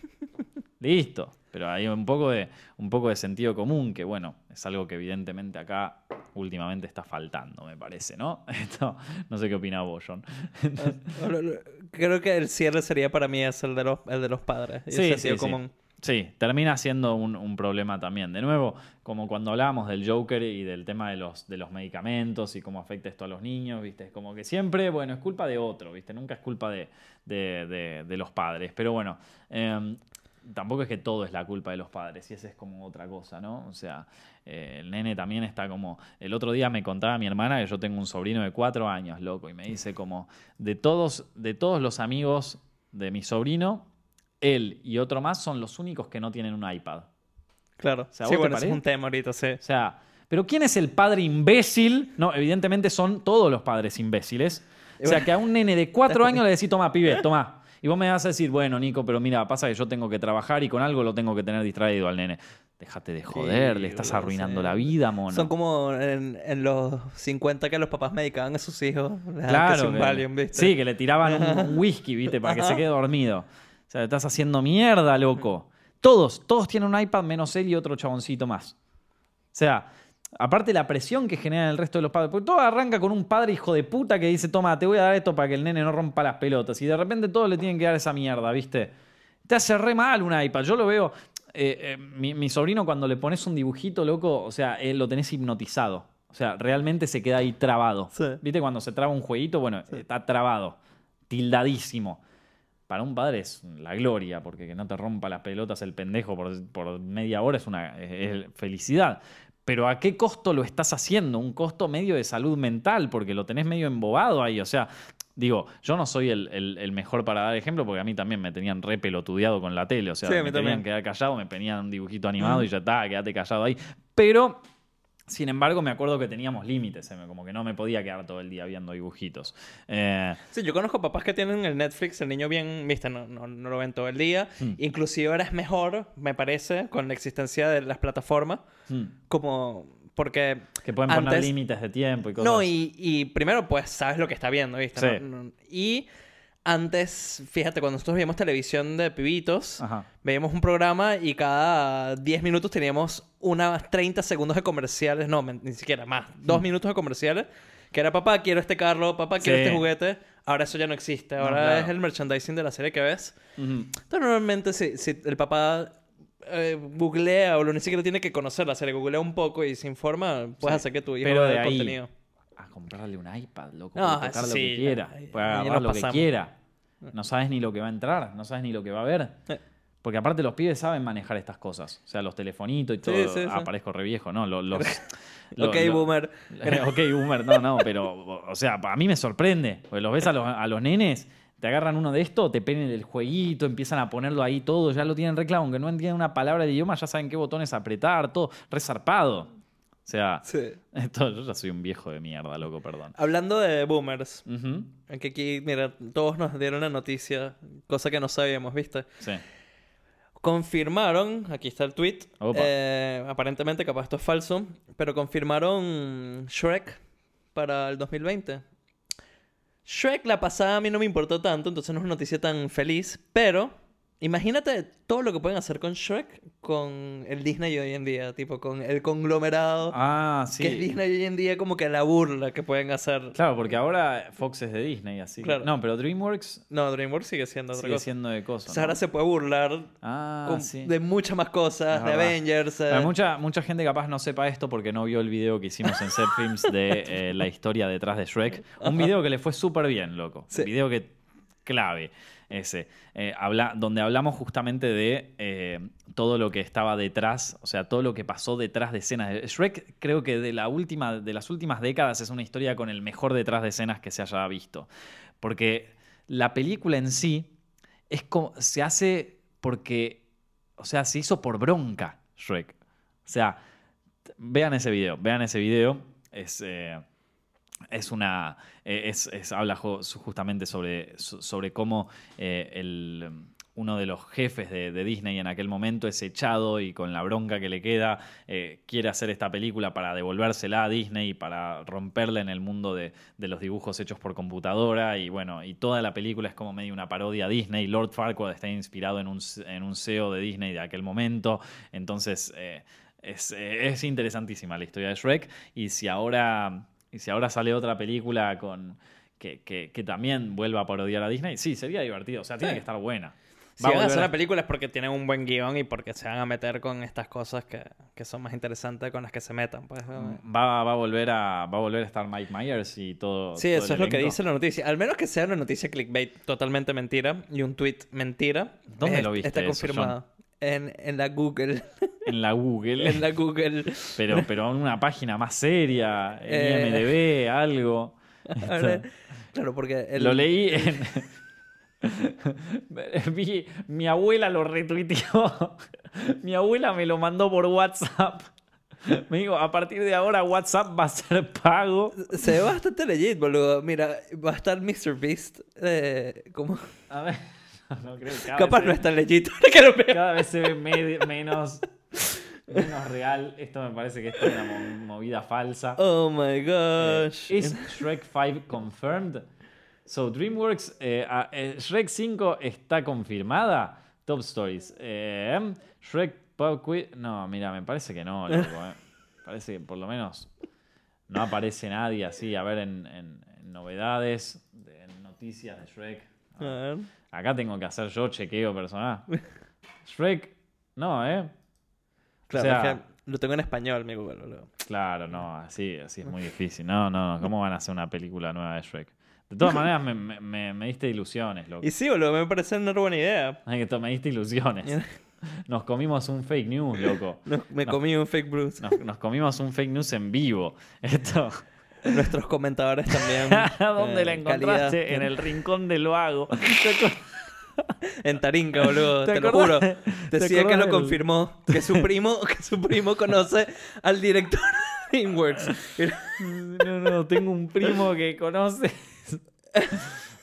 A: listo. Pero hay un poco, de, un poco de sentido común, que bueno, es algo que evidentemente acá últimamente está faltando, me parece, ¿no? [LAUGHS] Esto, no sé qué opina vos, John.
B: Creo que el cierre sería para mí es el de los, el de los padres. el
A: Sí,
B: sentido
A: sí, sí.
B: común.
A: Sí, termina siendo un, un problema también. De nuevo, como cuando hablábamos del Joker y del tema de los, de los medicamentos y cómo afecta esto a los niños, ¿viste? Es como que siempre, bueno, es culpa de otro, ¿viste? Nunca es culpa de, de- de- de los padres. Pero bueno, eh, tampoco es que todo es la culpa de los padres y esa es como otra cosa, ¿no? O sea, eh, el nene también está como... El otro día me contaba mi hermana que yo tengo un sobrino de cuatro años, loco, y me dice como, de todos, de todos los amigos de mi sobrino, él y otro más son los únicos que no tienen un iPad.
B: Claro.
A: sea,
B: sí,
A: ¿vos te
B: bueno, es un tema ahorita, sí.
A: O sea, ¿pero quién es el padre imbécil? No, evidentemente son todos los padres imbéciles. O sea, que a un nene de cuatro [LAUGHS] años le decís, toma, pibe, toma. Y vos me vas a decir, bueno, Nico, pero mira, pasa que yo tengo que trabajar y con algo lo tengo que tener distraído al nene. Déjate de joder,
B: Sí,
A: le estás arruinando la vida, mono.
B: Son como en, en los 50 que los papás medicaban a sus hijos. [LAUGHS] Que
A: Claro.
B: sí
A: que-
B: Valium, ¿viste?
A: sí, que le tiraban un, un [LAUGHS] whisky, ¿viste? Para que se quede dormido. [LAUGHS] O sea, le estás haciendo mierda, loco. Todos, todos tienen un iPad menos él y otro chaboncito más. O sea, aparte la presión que genera el resto de los padres. Porque todo arranca con un padre hijo de puta que dice, toma, te voy a dar esto para que el nene no rompa las pelotas. Y de repente todos le tienen que dar esa mierda, ¿viste? Te hace re mal un iPad. Yo lo veo. eh, eh, mi, mi sobrino, cuando le pones un dibujito, loco, o sea, él lo tenés hipnotizado. O sea, realmente se queda ahí trabado.
B: Sí.
A: ¿Viste? Cuando se traba un jueguito, bueno, está trabado. Tildadísimo. Para un padre es la gloria, porque que no te rompa las pelotas el pendejo por, por media hora es una es felicidad. Pero ¿a qué costo lo estás haciendo? Un costo medio de salud mental, porque lo tenés medio embobado ahí. O sea, digo, yo no soy el, el- el mejor para dar ejemplo, porque a mí también me tenían re pelotudeado con la tele. O sea,
B: Sí,
A: me tenían que quedar callado, me ponían un dibujito animado y ya está, quédate callado ahí. Pero sin embargo, me acuerdo que teníamos límites, eh, como que no me podía quedar todo el día viendo dibujitos. Eh,
B: Sí, yo conozco papás que tienen el Netflix, el niño bien, viste, no, no, no lo ven todo el día.
A: Hmm.
B: Inclusive ahora es mejor, me parece, con la existencia de las plataformas,
A: hmm,
B: como porque...
A: que pueden poner
B: Antes-
A: límites de tiempo y cosas.
B: No, y, y primero pues sabes lo que está viendo, ¿viste?
A: Sí.
B: No- y antes, fíjate, cuando nosotros veíamos televisión de pibitos,
A: Ajá.
B: veíamos un programa y cada 10 minutos teníamos unas 30 segundos de comerciales, no, ni siquiera más, dos minutos de comerciales, que era papá, quiero este carro, papá, quiero
A: Sí.
B: este juguete. Ahora eso ya no existe,
A: No,
B: ahora
A: claro.
B: es el merchandising de la serie que ves.
A: Ujú.
B: Entonces normalmente si, si el papá eh, googlea o lo ni siquiera tiene que conocer la serie, googlea un poco y se informa, puedes
A: Sí.
B: hacer que tu hijo
A: Pero
B: vea
A: de
B: el
A: ahí
B: contenido.
A: A comprarle un iPad, loco,
B: No,
A: puede tocar lo que quiera, puede agarrar lo que quiera. No sabes ni lo que va a entrar, no sabes ni lo que va a ver. Porque aparte los pibes saben manejar estas cosas. O sea, los telefonitos y todo.
B: Sí, sí,
A: ah,
B: sí.
A: parezco re viejo, ¿no? Los, [LAUGHS] los- lo-
B: ok, boomer. [LAUGHS]
A: ok, boomer, no, no, pero, o sea, a mí me sorprende. Porque los ves a los, a los nenes, te agarran uno de estos, te penen el jueguito, empiezan a ponerlo ahí todo, ya lo tienen reclamo, aunque no entienden una palabra de idioma, ya saben qué botones apretar, todo, resarpado. O sea,
B: Sí. [LAUGHS]
A: esto, yo ya soy un viejo de mierda, loco, perdón.
B: Hablando de boomers,
A: Ujú.
B: que aquí, mira, todos nos dieron la noticia, cosa que no sabíamos, ¿viste?
A: Sí.
B: Confirmaron, aquí está el tweet, eh, aparentemente capaz esto es falso, pero confirmaron Shrek para el 2020. Shrek la pasada a mí no me importó tanto, entonces no es una noticia tan feliz, pero imagínate todo lo que pueden hacer con Shrek con el Disney hoy en día, tipo con el conglomerado
A: Ah, sí.
B: que es Disney hoy en día, como que la burla que pueden hacer.
A: Claro, porque ahora Fox es de Disney, así.
B: Claro.
A: No, pero DreamWorks
B: No, DreamWorks sigue siendo otra
A: sigue
B: cosa.
A: siendo de
B: O
A: cosas.
B: sea, ahora se puede burlar
A: Ah,
B: con-
A: sí.
B: de muchas más cosas, de. Avengers. eh,
A: Pero mucha, mucha gente capaz no sepa esto porque no vio el video que hicimos en Set Films de [LAUGHS] eh, la historia detrás de Shrek. Un video que le fue súper bien, loco.
B: Sí.
A: Un video que clave ese. Eh, habla, donde hablamos justamente de eh, todo lo que estaba detrás, o sea, todo lo que pasó detrás de escenas. Shrek creo que de, la última, de las últimas décadas es una historia con el mejor detrás de escenas que se haya visto. Porque la película en sí es como, se hace porque, o sea, se hizo por bronca Shrek. O sea, vean ese video, vean ese video. Eh, es una. eh, es, habla justamente sobre, so- sobre cómo eh, el, uno de los jefes de, de Disney en aquel momento es echado y con la bronca que le queda eh, quiere hacer esta película para devolvérsela a Disney y para romperla en el mundo de, de los dibujos hechos por computadora y bueno, y toda la película es como medio una parodia a Disney. Lord Farquaad está inspirado en un, en un CEO de Disney de aquel momento, entonces es, es interesantísima la historia de Shrek y si ahora, y si ahora sale otra película con... Que, que- que también vuelva a parodiar a Disney, sí, sería divertido. O sea, tiene que estar buena.
B: Si van a hacer la película es porque tienen un buen guion y porque se van a meter con estas cosas que, que son más interesantes con las que se metan. Pues,
A: Va, va a volver a va a volver a estar Mike Myers y todo.
B: Sí,
A: todo
B: eso
A: el
B: es lo que dice la noticia. Al menos que sea una noticia clickbait totalmente mentira y un tweet mentira.
A: ¿Dónde
B: es-
A: lo viste
B: Está
A: eso,
B: confirmado. En, en la Google. [LAUGHS]
A: En la Google.
B: en la Google.
A: Pero, pero en una página más seria, en
B: Eh.
A: IMDB, algo.
B: Ver, claro, porque el-
A: Lo leí en. [LAUGHS] Vi- mi abuela lo retuiteó. [LAUGHS] mi abuela me lo mandó por WhatsApp. Me dijo, a partir de ahora WhatsApp va a ser pago.
B: Se ve bastante legit, boludo. Mira, va a estar Mr. Beast. eh, como...
A: A ver. [LAUGHS] No, creo cada
B: Capaz
A: vez
B: no es tan. [LAUGHS]
A: Cada vez se ve me- menos, menos real. Esto me parece que esto es una mo- movida falsa.
B: Oh my
A: Eh,
B: gosh.
A: ¿Es Shrek 5 confirmed? So, DreamWorks, eh, ah, eh, Shrek 5 está confirmada. Top Stories. Eh, Shrek Pop Quiz. No, mira, me parece que no, loco. eh. [LAUGHS] Parece que por lo menos no aparece nadie así. A ver, en, en- en novedades, de- en noticias de Shrek.
B: A ver.
A: Acá tengo que hacer yo chequeo personal. [LAUGHS] Shrek, no, ¿eh?
B: Claro,
A: O sea-
B: es que lo tengo en español, mi Google, boludo.
A: Claro, no, así, así es muy difícil. No, no, no, ¿cómo van a hacer una película nueva de Shrek? De todas maneras, me, me- me- me diste ilusiones, loco.
B: Y sí, boludo, me parece una buena idea.
A: Ay, que to- me diste ilusiones. [LAUGHS] Nos comimos un fake news, loco.
B: Me comí un fake Bruce.
A: Nos, nos comimos un fake news en vivo. [LAUGHS] Esto.
B: Nuestros comentadores también. [LAUGHS]
A: ¿Dónde
B: eh,
A: la encontraste?
B: calidad.
A: En el rincón del vago. [LAUGHS]
B: En Taringa, boludo.
A: ¿Te
B: Te, lo juro. Decía que lo
A: del-
B: confirmó. Que su primo, que su primo conoce al director de DreamWorks.
A: No, no, tengo un primo que conoce.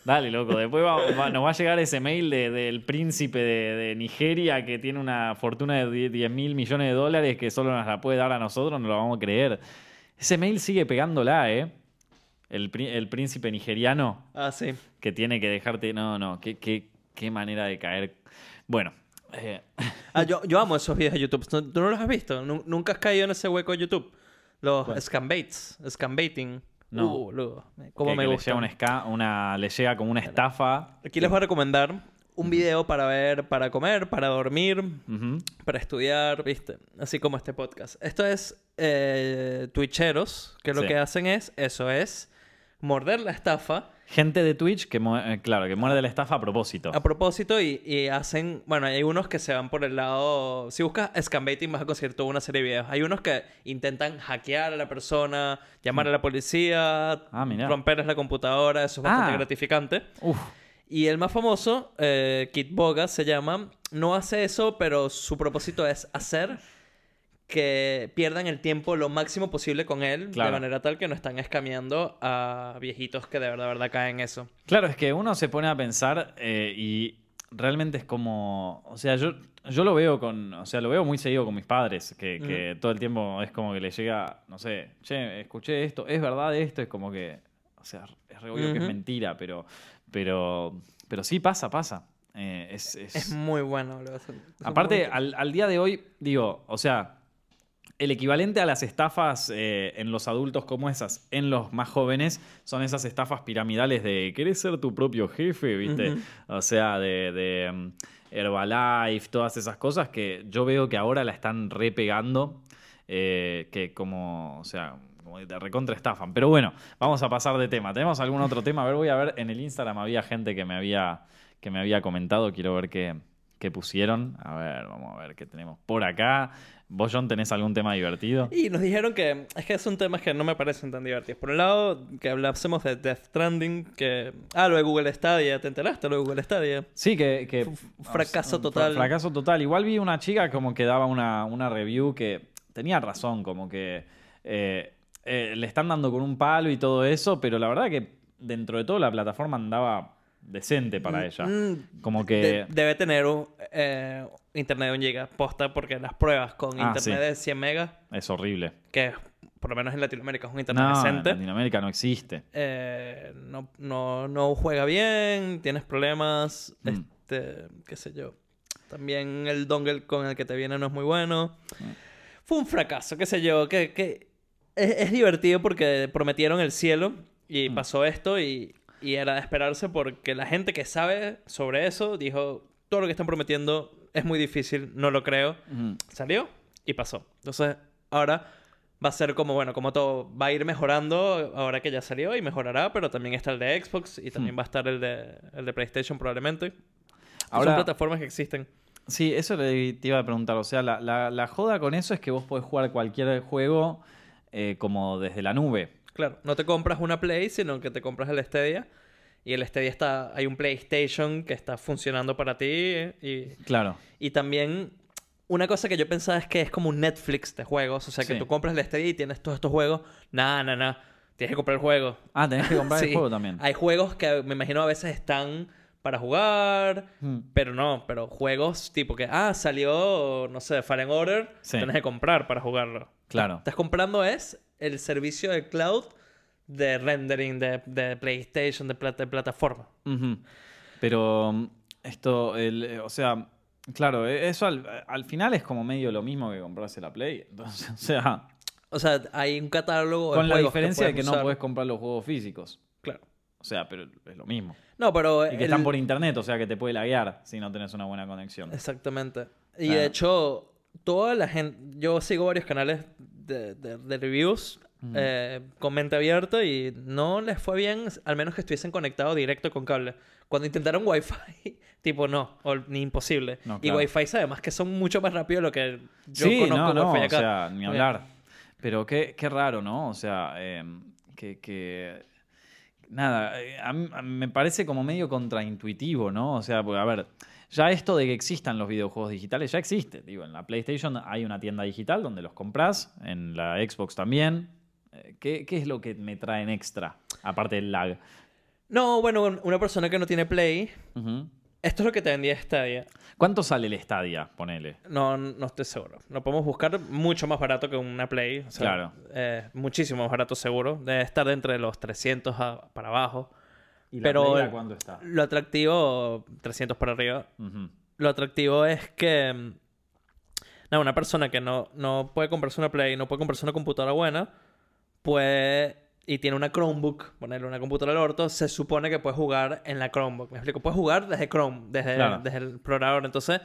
A: Dale, loco, después va- va- nos va a llegar ese mail de- del príncipe de, de Nigeria que tiene una fortuna de 10 10 mil millones de dólares que solo nos la puede dar a nosotros, no lo vamos a creer. Ese mail sigue pegándola, ¿eh? El, el príncipe nigeriano
B: Ah, sí.
A: que tiene que dejarte... No, no, qué, qué, qué manera de caer. Bueno, eh, [LAUGHS]
B: Ah, yo, yo amo esos videos de YouTube. ¿Tú no los has visto? Nu- ¿Nunca has caído en ese hueco de YouTube? Los
A: ¿Cuál?
B: scambaits. Scambaiting.
A: No.
B: Uh, boludo. ¿Cómo
A: que-
B: me
A: que le llega, una una- le llega como una estafa.
B: Aquí les voy a recomendar un video para ver, para comer, para dormir, para estudiar, ¿viste? Así como este podcast. Esto es eh, Twitcheros, que lo
A: Sí.
B: que hacen es, eso es, morder la estafa
A: Gente de Twitch que, eh, claro, que muerde la estafa a propósito.
B: a propósito y, y hacen, bueno, hay unos que se van por el lado, si buscas scambaiting vas a conseguir toda una serie de videos. Hay unos que intentan hackear a la persona, llamar a la policía,
A: Ah,
B: romperles la computadora, eso es bastante
A: Ah.
B: gratificante.
A: Uf.
B: Y el más famoso, eh, Kit Boga se llama, no hace eso, pero su propósito es hacer que pierdan el tiempo lo máximo posible con él,
A: Claro.
B: de manera tal que no están escameando a viejitos que de verdad, de verdad caen en eso.
A: Claro, es que uno se pone a pensar eh, y realmente es como, o sea, yo, yo lo veo con, o sea, lo veo muy seguido con mis padres, que, que todo el tiempo es como que les llega, no sé, che, escuché esto, es verdad esto, es como que, o sea, es re obvio que es mentira, pero, pero, pero sí pasa, pasa. Eh, es, es-
B: Es muy bueno. lo-
A: Aparte,
B: muy-
A: al, al día de hoy, digo, o sea, el equivalente a las estafas eh, en los adultos como esas, en los más jóvenes, son esas estafas piramidales de querés ser tu propio jefe, ¿viste? O sea, de, de, mm, Herbalife, todas esas cosas que yo veo que ahora la están repegando, eh, que como, o sea, como que te recontra estafan. Pero bueno, vamos a pasar de tema. ¿Tenemos algún otro tema? A ver, voy a ver, en el Instagram había gente que me había, que me había comentado, quiero ver qué, qué pusieron. A ver, vamos a ver qué tenemos por acá. ¿Vos, John, tenés algún tema divertido?
B: Y nos dijeron que es que son temas que no me parecen tan divertidos. Por un lado, que hablásemos de Death Stranding, que... Ah, lo de Google Stadia, ¿te enteraste? Lo de Google Stadia.
A: Sí, que... que
B: F- fracaso total.
A: Fracaso total. Igual vi una chica como que daba una, una review que tenía razón, como que eh, eh, le están dando con un palo y todo eso, pero la verdad que dentro de todo la plataforma andaba decente para ella.
B: Mm,
A: Como que...
B: de- debe tener un, eh, internet de un giga posta porque las pruebas con
A: Ah,
B: internet
A: sí.
B: de 100 megas,
A: Es horrible.
B: que por lo menos en Latinoamérica es un internet
A: No, en
B: decente,
A: Latinoamérica no existe.
B: eh, no, no, no juega bien, tienes problemas,
A: Mm.
B: este, qué sé yo. También el dongle con el que te viene no es muy bueno.
A: Mm.
B: Fue un fracaso, qué sé yo, que, que es, es divertido porque prometieron el cielo y
A: Mm.
B: pasó esto y, y era de esperarse porque la gente que sabe sobre eso dijo, todo lo que están prometiendo es muy difícil, no lo creo. Salió y pasó. Entonces, ahora va a ser como, bueno, como todo, va a ir mejorando ahora que ya salió y mejorará, pero también está el de Xbox y también va a estar el de, el de PlayStation probablemente.
A: Ahora-
B: Son plataformas que existen.
A: Sí, eso te iba a preguntar. O sea, la, la- la joda con eso es que vos podés jugar cualquier juego eh, como desde la nube.
B: Claro, no te compras una Play, sino que te compras el Stadia. Y el Stadia está, hay un PlayStation que está funcionando para ti. Y,
A: Claro.
B: y también, una cosa que yo pensaba es que es como un Netflix de juegos. O sea, que
A: Sí.
B: tú compras el Stadia y tienes todos estos juegos. Nada, nada, nada. Tienes que comprar el juego.
A: Ah, tenés que comprar el [LAUGHS] juego también.
B: Hay juegos que me imagino a veces están para jugar,
A: Mm.
B: pero no, pero juegos tipo que, ah, salió, no sé, Fallen Order,
A: Sí.
B: tienes que comprar para jugarlo.
A: Claro.
B: Estás comprando es el servicio de cloud de rendering de, de PlayStation, de, pla- de plataforma.
A: Pero mm, esto, el, eh, o sea, claro, eh, eso al, al final es como medio lo mismo que comprarse la Play. Entonces, [LAUGHS] o sea,
B: O sea, hay un catálogo de
A: con la diferencia de que no puedes comprar los juegos físicos.
B: Claro.
A: O sea, pero es lo mismo.
B: No, pero...
A: Y que
B: el-
A: están por internet, o sea que te puede laguear si no tenés una buena conexión.
B: Exactamente. Y de hecho, toda la gente. Yo sigo varios canales de, de- de reviews eh, con mente abierta y no les fue bien, al menos que estuviesen conectados directo con cable. Cuando intentaron Wi-Fi, [LAUGHS] tipo no, o ni imposible.
A: No,
B: Y. Wi-Fi además que son mucho más rápidos de lo que yo
A: sí,
B: conozco
A: no, no,
B: Wi-Fi
A: o
B: acá.
A: sea, ni hablar. Pero qué, qué raro, ¿no? O sea, eh, que, que- Nada, eh, a mí- a mí me parece como medio contraintuitivo, ¿no? O sea, porque, a ver, ya esto de que existan los videojuegos digitales ya existe. Digo, en la PlayStation hay una tienda digital donde los compras, en la Xbox también. Eh, ¿Qué, qué es lo que me traen extra? Aparte del lag.
B: No, bueno, una persona que no tiene Play. Esto es lo que te vendía Stadia.
A: ¿Cuánto sale el Stadia? Ponele.
B: No, no estoy seguro. Lo podemos buscar mucho más barato que una Play. o sea,
A: Claro.
B: eh, muchísimo más barato seguro. Debe estar de entre los 300 a- para abajo.
A: ¿Y
B: Pero-
A: Play a cuánto está?
B: Lo atractivo, 300 para arriba. Lo atractivo es que... mm, No, una persona que no, no puede comprarse una Play, no puede comprarse una computadora buena, puede... Y tiene una Chromebook, ponerle una computadora al orto, se supone que puede jugar en la Chromebook. Me explico, puede jugar desde Chrome, desde,
A: Claro.
B: desde el programador. Entonces,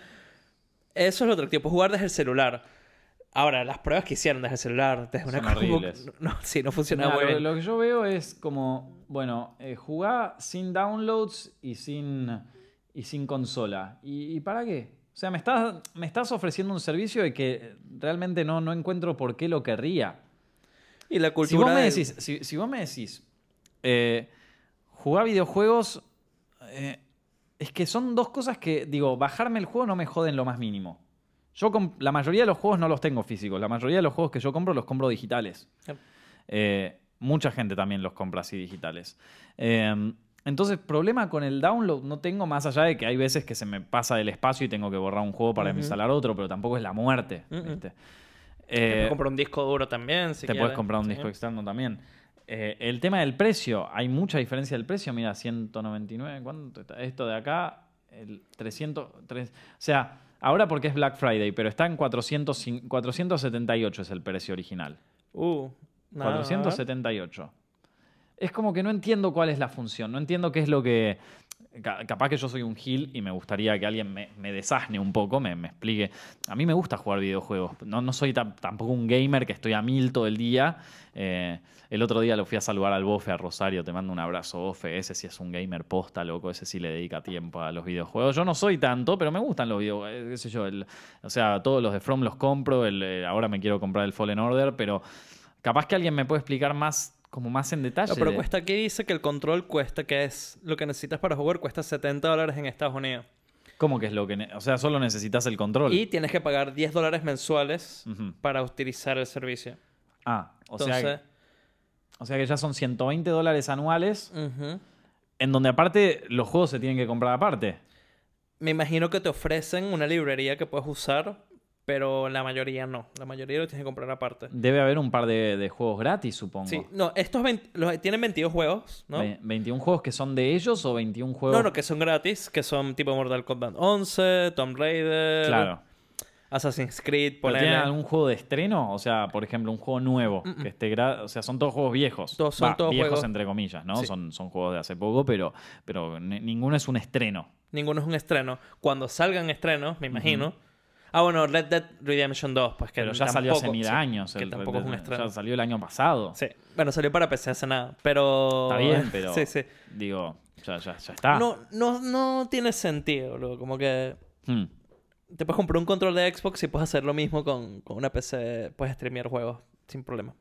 B: eso es lo atractivo, puede jugar desde el celular. Ahora, las pruebas que hicieron desde el celular, desde una
A: Son
B: Chromebook,
A: horribles. [LAUGHS]
B: no, sí, no funcionaba muy
A: lo,
B: bien.
A: lo que yo veo es como, bueno, eh, jugá sin downloads y sin, y sin consola. ¿Y, y para qué? O sea, me estás, me estás ofreciendo un servicio de que realmente no, no encuentro por qué lo querría.
B: Y la
A: Si
B: cultura...
A: vos me
B: del-
A: decís, si, si vos me decís eh, jugar videojuegos, eh, es que son dos cosas que, digo, bajarme el juego no me joden lo más mínimo. Yo la mayoría de los juegos no los tengo físicos. La mayoría de los juegos que yo compro los compro digitales.
B: Yep.
A: Eh, mucha gente también los compra así digitales. Eh, entonces, problema con el download no tengo más allá de que hay veces que se me pasa del espacio y tengo que borrar un juego para instalar otro, pero tampoco es la muerte. ¿viste?
B: Te puedes
A: Eh,
B: comprar un disco duro también, si
A: te puedes comprar un
B: Sí.
A: disco externo también. Eh, el tema del precio, hay mucha diferencia del precio. Mira, 199, ¿cuánto está? Esto de acá, el 300, tres- o sea, ahora porque es Black Friday, pero está en 400, 478 es el precio original.
B: Uh, nada,
A: 478. Es como que no entiendo cuál es la función, no entiendo qué es lo que... ca- Capaz que yo soy un gil y me gustaría que alguien me, me un poco, me, me explique. A mí me gusta jugar videojuegos, no, no soy tam- tampoco un gamer que estoy a mil todo el día. Eh, el otro día lo fui a saludar al Bofe, a Rosario, te mando un abrazo, Bofe. Ese sí es un gamer posta, loco, ese sí le dedica tiempo a los videojuegos. Yo no soy tanto, pero me gustan los videojuegos, eh, qué sé yo. o sea, todos los de From los compro, eh, ahora me quiero comprar el Fallen Order, pero capaz que alguien me puede explicar más, como más en detalle.
B: No, pero cuesta aquí dice que el control cuesta, que es lo que necesitas para jugar, cuesta 70 dólares en Estados Unidos.
A: ¿Cómo que es lo que.? O sea, solo necesitas el control.
B: Y tienes que pagar 10 dólares mensuales para utilizar el servicio.
A: Ah, o
B: Entonces,
A: sea, que- o sea que ya son 120 dólares anuales, en donde aparte los juegos se tienen que comprar aparte.
B: me imagino que te ofrecen una librería que puedes usar, pero la mayoría no. La mayoría lo tienes que comprar aparte.
A: Debe haber un par de, de juegos gratis, supongo.
B: Sí, no, estos 20 los, tienen 22 juegos, ¿no?
A: Ve- ¿21 juegos que son de ellos o 21 juegos?
B: No, no, que son gratis, que son tipo Mortal Kombat 11, Tomb Raider,
A: Claro.
B: Assassin's Creed,
A: ¿Pero
B: ponele.
A: tienen algún juego de estreno? O sea, por ejemplo, un juego nuevo.
B: Mm-mm.
A: Que esté gra- O sea, son todos juegos viejos.
B: Todos- son
A: Va,
B: todos
A: viejos
B: juegos-
A: entre comillas, ¿no?
B: Sí.
A: Son, son juegos de hace poco, pero, pero ni- ninguno es un estreno.
B: Ninguno es un estreno. Cuando salgan estrenos, me imagino. Ah, bueno, Red Dead Redemption 2, pues que
A: Pero ya salió hace mil
B: sí,
A: años.
B: Que
A: el
B: tampoco es un estreno.
A: Ya salió el año pasado.
B: Sí. Bueno, salió para PC hace nada, pero...
A: Está bien, pero. [LAUGHS]
B: sí, sí.
A: Digo, ya, ya, ya está.
B: No, no, no tiene sentido, luego. Como que
A: Hmm.
B: te puedes comprar un control de Xbox y puedes hacer lo mismo con, con una PC. Puedes streamear juegos sin problema.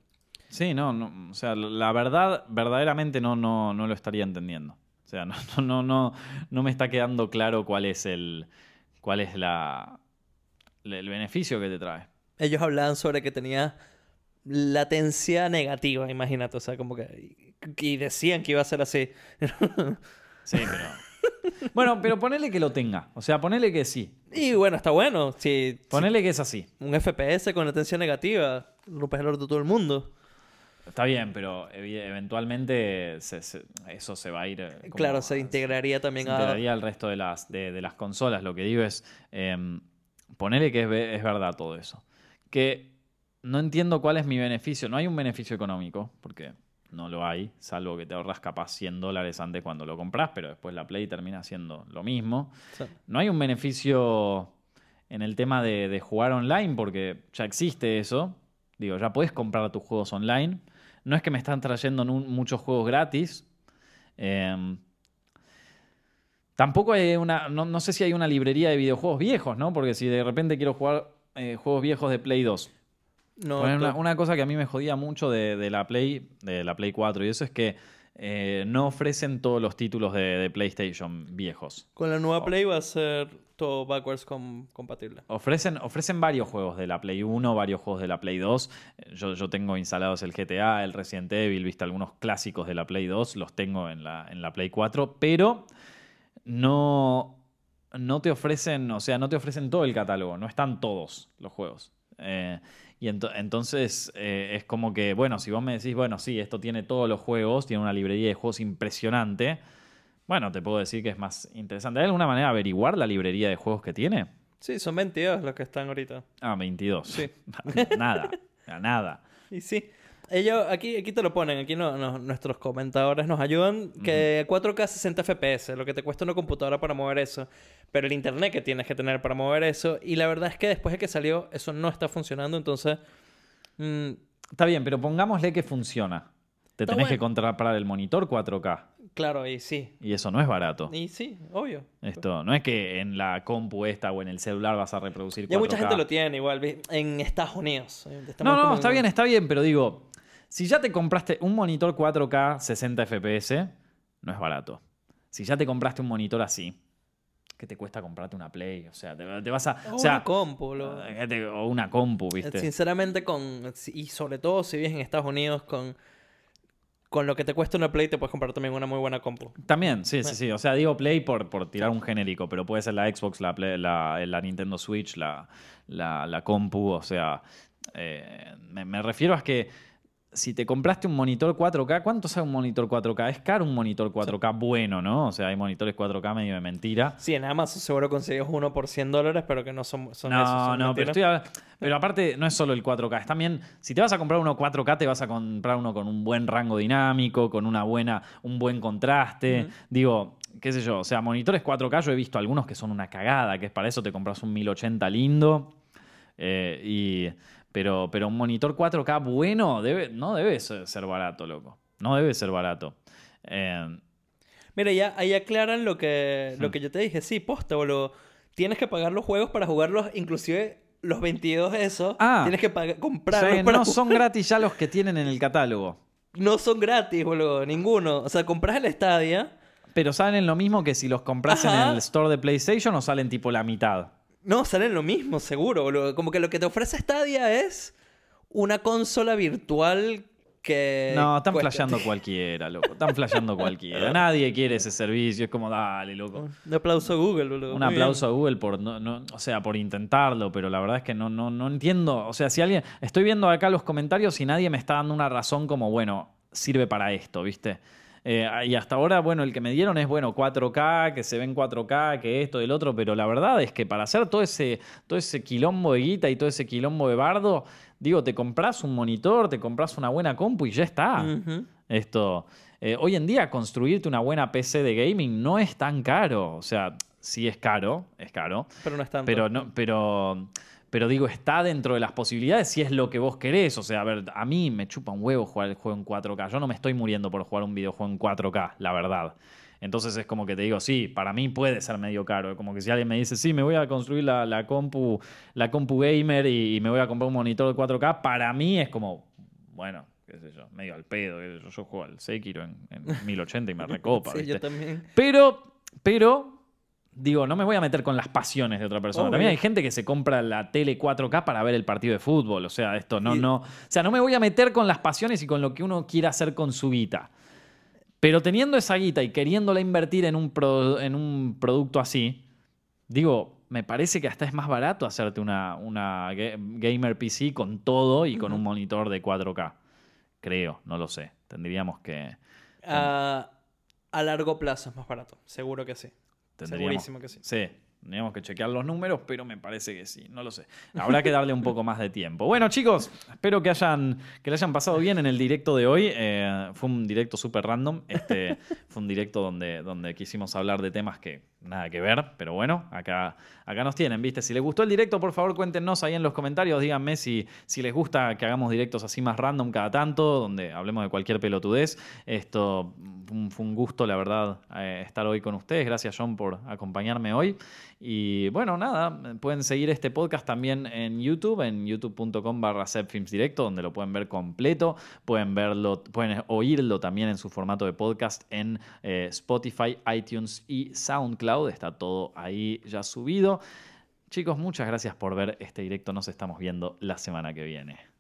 A: Sí, no, no, o sea, la verdad, verdaderamente no, no, no lo estaría entendiendo. O sea, no, [LAUGHS] no, no, no, no me está quedando claro cuál es el, cuál es la, el beneficio que te trae.
B: Ellos hablaban sobre que tenía latencia negativa, imagínate. O sea, como que... Y decían que iba a ser así. [LAUGHS]
A: Sí, pero. Bueno, pero ponele que lo tenga. O sea, ponele que sí.
B: y bueno, está bueno. Si, si
A: Ponele que es así.
B: un FPS con latencia negativa, rompes el orto de todo el mundo.
A: Está bien, pero eventualmente se- se- eso se va a ir. eh, como-
B: claro, se integraría también
A: se
B: a...
A: integraría al resto de las, de, de las consolas. Lo que digo es, eh, ponele que es, es verdad todo eso. Que no entiendo cuál es mi beneficio. No hay un beneficio económico, porque no lo hay, salvo que te ahorras capaz 100 dólares antes cuando lo compras, pero después la Play termina siendo lo mismo.
B: Sí.
A: No hay un beneficio en el tema de, de jugar online, porque ya existe eso. Digo, ya puedes comprar tus juegos online. No es que me están trayendo muchos juegos gratis. Em, tampoco hay una. No, no sé si hay una librería de videojuegos viejos, ¿no? Porque si de repente quiero jugar eh, juegos viejos de Play 2.
B: No,
A: una, cosa que a mí me jodía mucho de, de la Play, de la Play 4, y eso es que eh, no ofrecen todos los títulos de, de PlayStation viejos.
B: Con la nueva
A: Oh.
B: Play va a ser todo backwards com- compatible.
A: Ofrecen, ofrecen varios juegos de la Play 1, varios juegos de la Play 2. Eh, Yo, yo tengo instalados el GTA, el Resident Evil, viste algunos clásicos de la Play 2, los tengo en la, en la Play 4, pero no, no te ofrecen, o sea, no te ofrecen todo el catálogo, no están todos los juegos. Eh, y ento- entonces eh, es como que, bueno, si vos me decís, bueno, sí, esto tiene todos los juegos, tiene una librería de juegos impresionante, bueno, te puedo decir que es más interesante. ¿Hay alguna manera de averiguar la librería de juegos que tiene?
B: Sí, son 22 los que están ahorita.
A: Ah, 22.
B: Sí. [LAUGHS]
A: nada, nada.
B: Y sí. Ellos, aquí, aquí te lo ponen, aquí no, no- nuestros comentadores nos ayudan, que 4K 60 FPS, lo que te cuesta una computadora para mover eso, pero el internet que tienes que tener para mover eso, y la verdad es que después de que salió, eso no está funcionando, entonces... mm,
A: Está bien, pero pongámosle que funciona. Te tenés que comprar el monitor 4K.
B: claro, y sí.
A: Y eso no es barato.
B: Y sí, obvio.
A: Esto no es que en la compu esta o en el celular vas a reproducir 4K.
B: Ya mucha gente lo tiene igual, en Estados Unidos. Estamos
A: No, no, está
B: en-
A: bien, está bien, pero digo, si ya te compraste un monitor 4K 60 FPS, no es barato. Si ya te compraste un monitor así, ¿qué te cuesta comprarte una Play? O sea, te, te vas a...
B: O
A: O sea,
B: una compu, lo-
A: eh, o una compu, ¿viste?
B: Sinceramente, con. Y sobre todo si vives en Estados Unidos, con. con lo que te cuesta una Play te puedes comprar también una muy buena compu.
A: También, sí, sí, sí. O sea, digo Play por, por tirar un genérico, pero puede ser la Xbox, la, la, la Nintendo Switch, la, la, compu. O sea, eh, me, me refiero a que si te compraste un monitor 4K, ¿cuánto sale un monitor 4K? Es caro un monitor 4K bueno, ¿no? O sea, hay monitores 4K medio de mentira.
B: Sí, en Amazon seguro consigues uno por 100 dólares, pero que no son, son
A: no,
B: esos.
A: no, pero, estoy pero aparte no es solo el 4K, es también, si te vas a comprar uno 4K, te vas a comprar uno con un buen rango dinámico, con una buena, un buen contraste. Digo, qué sé yo, o sea, monitores 4K yo he visto algunos que son una cagada, que es para eso te compras un 1080 lindo. Eh, y pero, pero un monitor 4K bueno debe, no debe ser barato, loco. No debe ser barato. Eh,
B: Mira, ya ahí aclaran lo que, lo hmm. que yo te dije. Sí, posta, boludo. Tienes que pagar los juegos para jugarlos, inclusive los 22 esos. Ah, tienes que comprarlos.
A: no son gratis ya los que tienen en el catálogo.
B: No son gratis, boludo. Ninguno. O sea, compras el Stadia.
A: Pero salen lo mismo que si los compras en el store de PlayStation o salen tipo la mitad.
B: No, salen lo mismo, seguro. Como que lo que te ofrece Stadia es una consola virtual que.
A: No, están flasheando [LAUGHS] cualquiera, loco. Están flasheando cualquiera. [LAUGHS] Nadie quiere ese servicio. Es como, dale, loco.
B: Un aplauso a Google, boludo.
A: Un aplauso a Google por, no, o sea, por intentarlo, pero la verdad es que no, no, no entiendo. O sea, si alguien. Estoy viendo acá los comentarios y nadie me está dando una razón como, bueno, sirve para esto, ¿viste? Eh, y hasta ahora, bueno, el que me dieron es, bueno, 4K, que se ven 4K, que esto, el otro, pero la verdad es que para hacer todo ese, todo ese quilombo de guita y todo ese quilombo de bardo, digo, te compras un monitor, te compras una buena compu y ya está. Esto. Eh, hoy en día construirte una buena PC de gaming no es tan caro. O sea, sí es caro, es caro.
B: Pero no es tanto.
A: Pero no, pero pero digo, está dentro de las posibilidades si es lo que vos querés. O sea, a ver, a mí me chupa un huevo jugar el juego en 4K. Yo no me estoy muriendo por jugar un videojuego en 4K, la verdad. Entonces es como que te digo, sí, para mí puede ser medio caro. Como que si alguien me dice, sí, me voy a construir la, compu, la compu gamer y, me voy a comprar un monitor de 4K, para mí es como, bueno, qué sé yo, medio al pedo. Yo, juego al Sekiro en, en 1080 y me [LAUGHS] recopa.
B: sí, yo también.
A: Pero, pero digo, no me voy a meter con las pasiones de otra persona. También hay gente que se compra la tele 4K para ver el partido de fútbol. O sea, esto no, no. O sea, no me voy a meter con las pasiones y con lo que uno quiera hacer con su guita. Pero teniendo esa guita y queriéndola invertir en un, en un producto así, digo, me parece que hasta es más barato hacerte una, una gamer PC con todo y con un monitor de 4K. Creo, no lo sé. Tendríamos que.
B: a largo plazo es más barato, seguro que sí. Segurísimo que sí.
A: Sí, Tendríamos que chequear los números, pero me parece que sí, no lo sé. Habrá que darle un poco más de tiempo. Bueno, chicos, espero que hayan que le hayan pasado bien en el directo de hoy. Eh, fue un directo súper random. Este, fue un directo donde, donde quisimos hablar de temas que nada que ver, pero bueno, acá, acá nos tienen, ¿viste? Si les gustó el directo, por favor, cuéntenos ahí en los comentarios. Díganme si, si les gusta que hagamos directos así más random cada tanto, donde hablemos de cualquier pelotudez. Esto fue un gusto, la verdad, eh, estar hoy con ustedes. Gracias, John, por acompañarme hoy. Y bueno, nada, pueden seguir este podcast también en YouTube, en youtube.com barra Directo, donde lo pueden ver completo, pueden verlo, pueden oírlo también en su formato de podcast en eh, Spotify, iTunes y SoundCloud. Está todo ahí ya subido. Chicos, muchas gracias por ver este directo. Nos estamos viendo la semana que viene.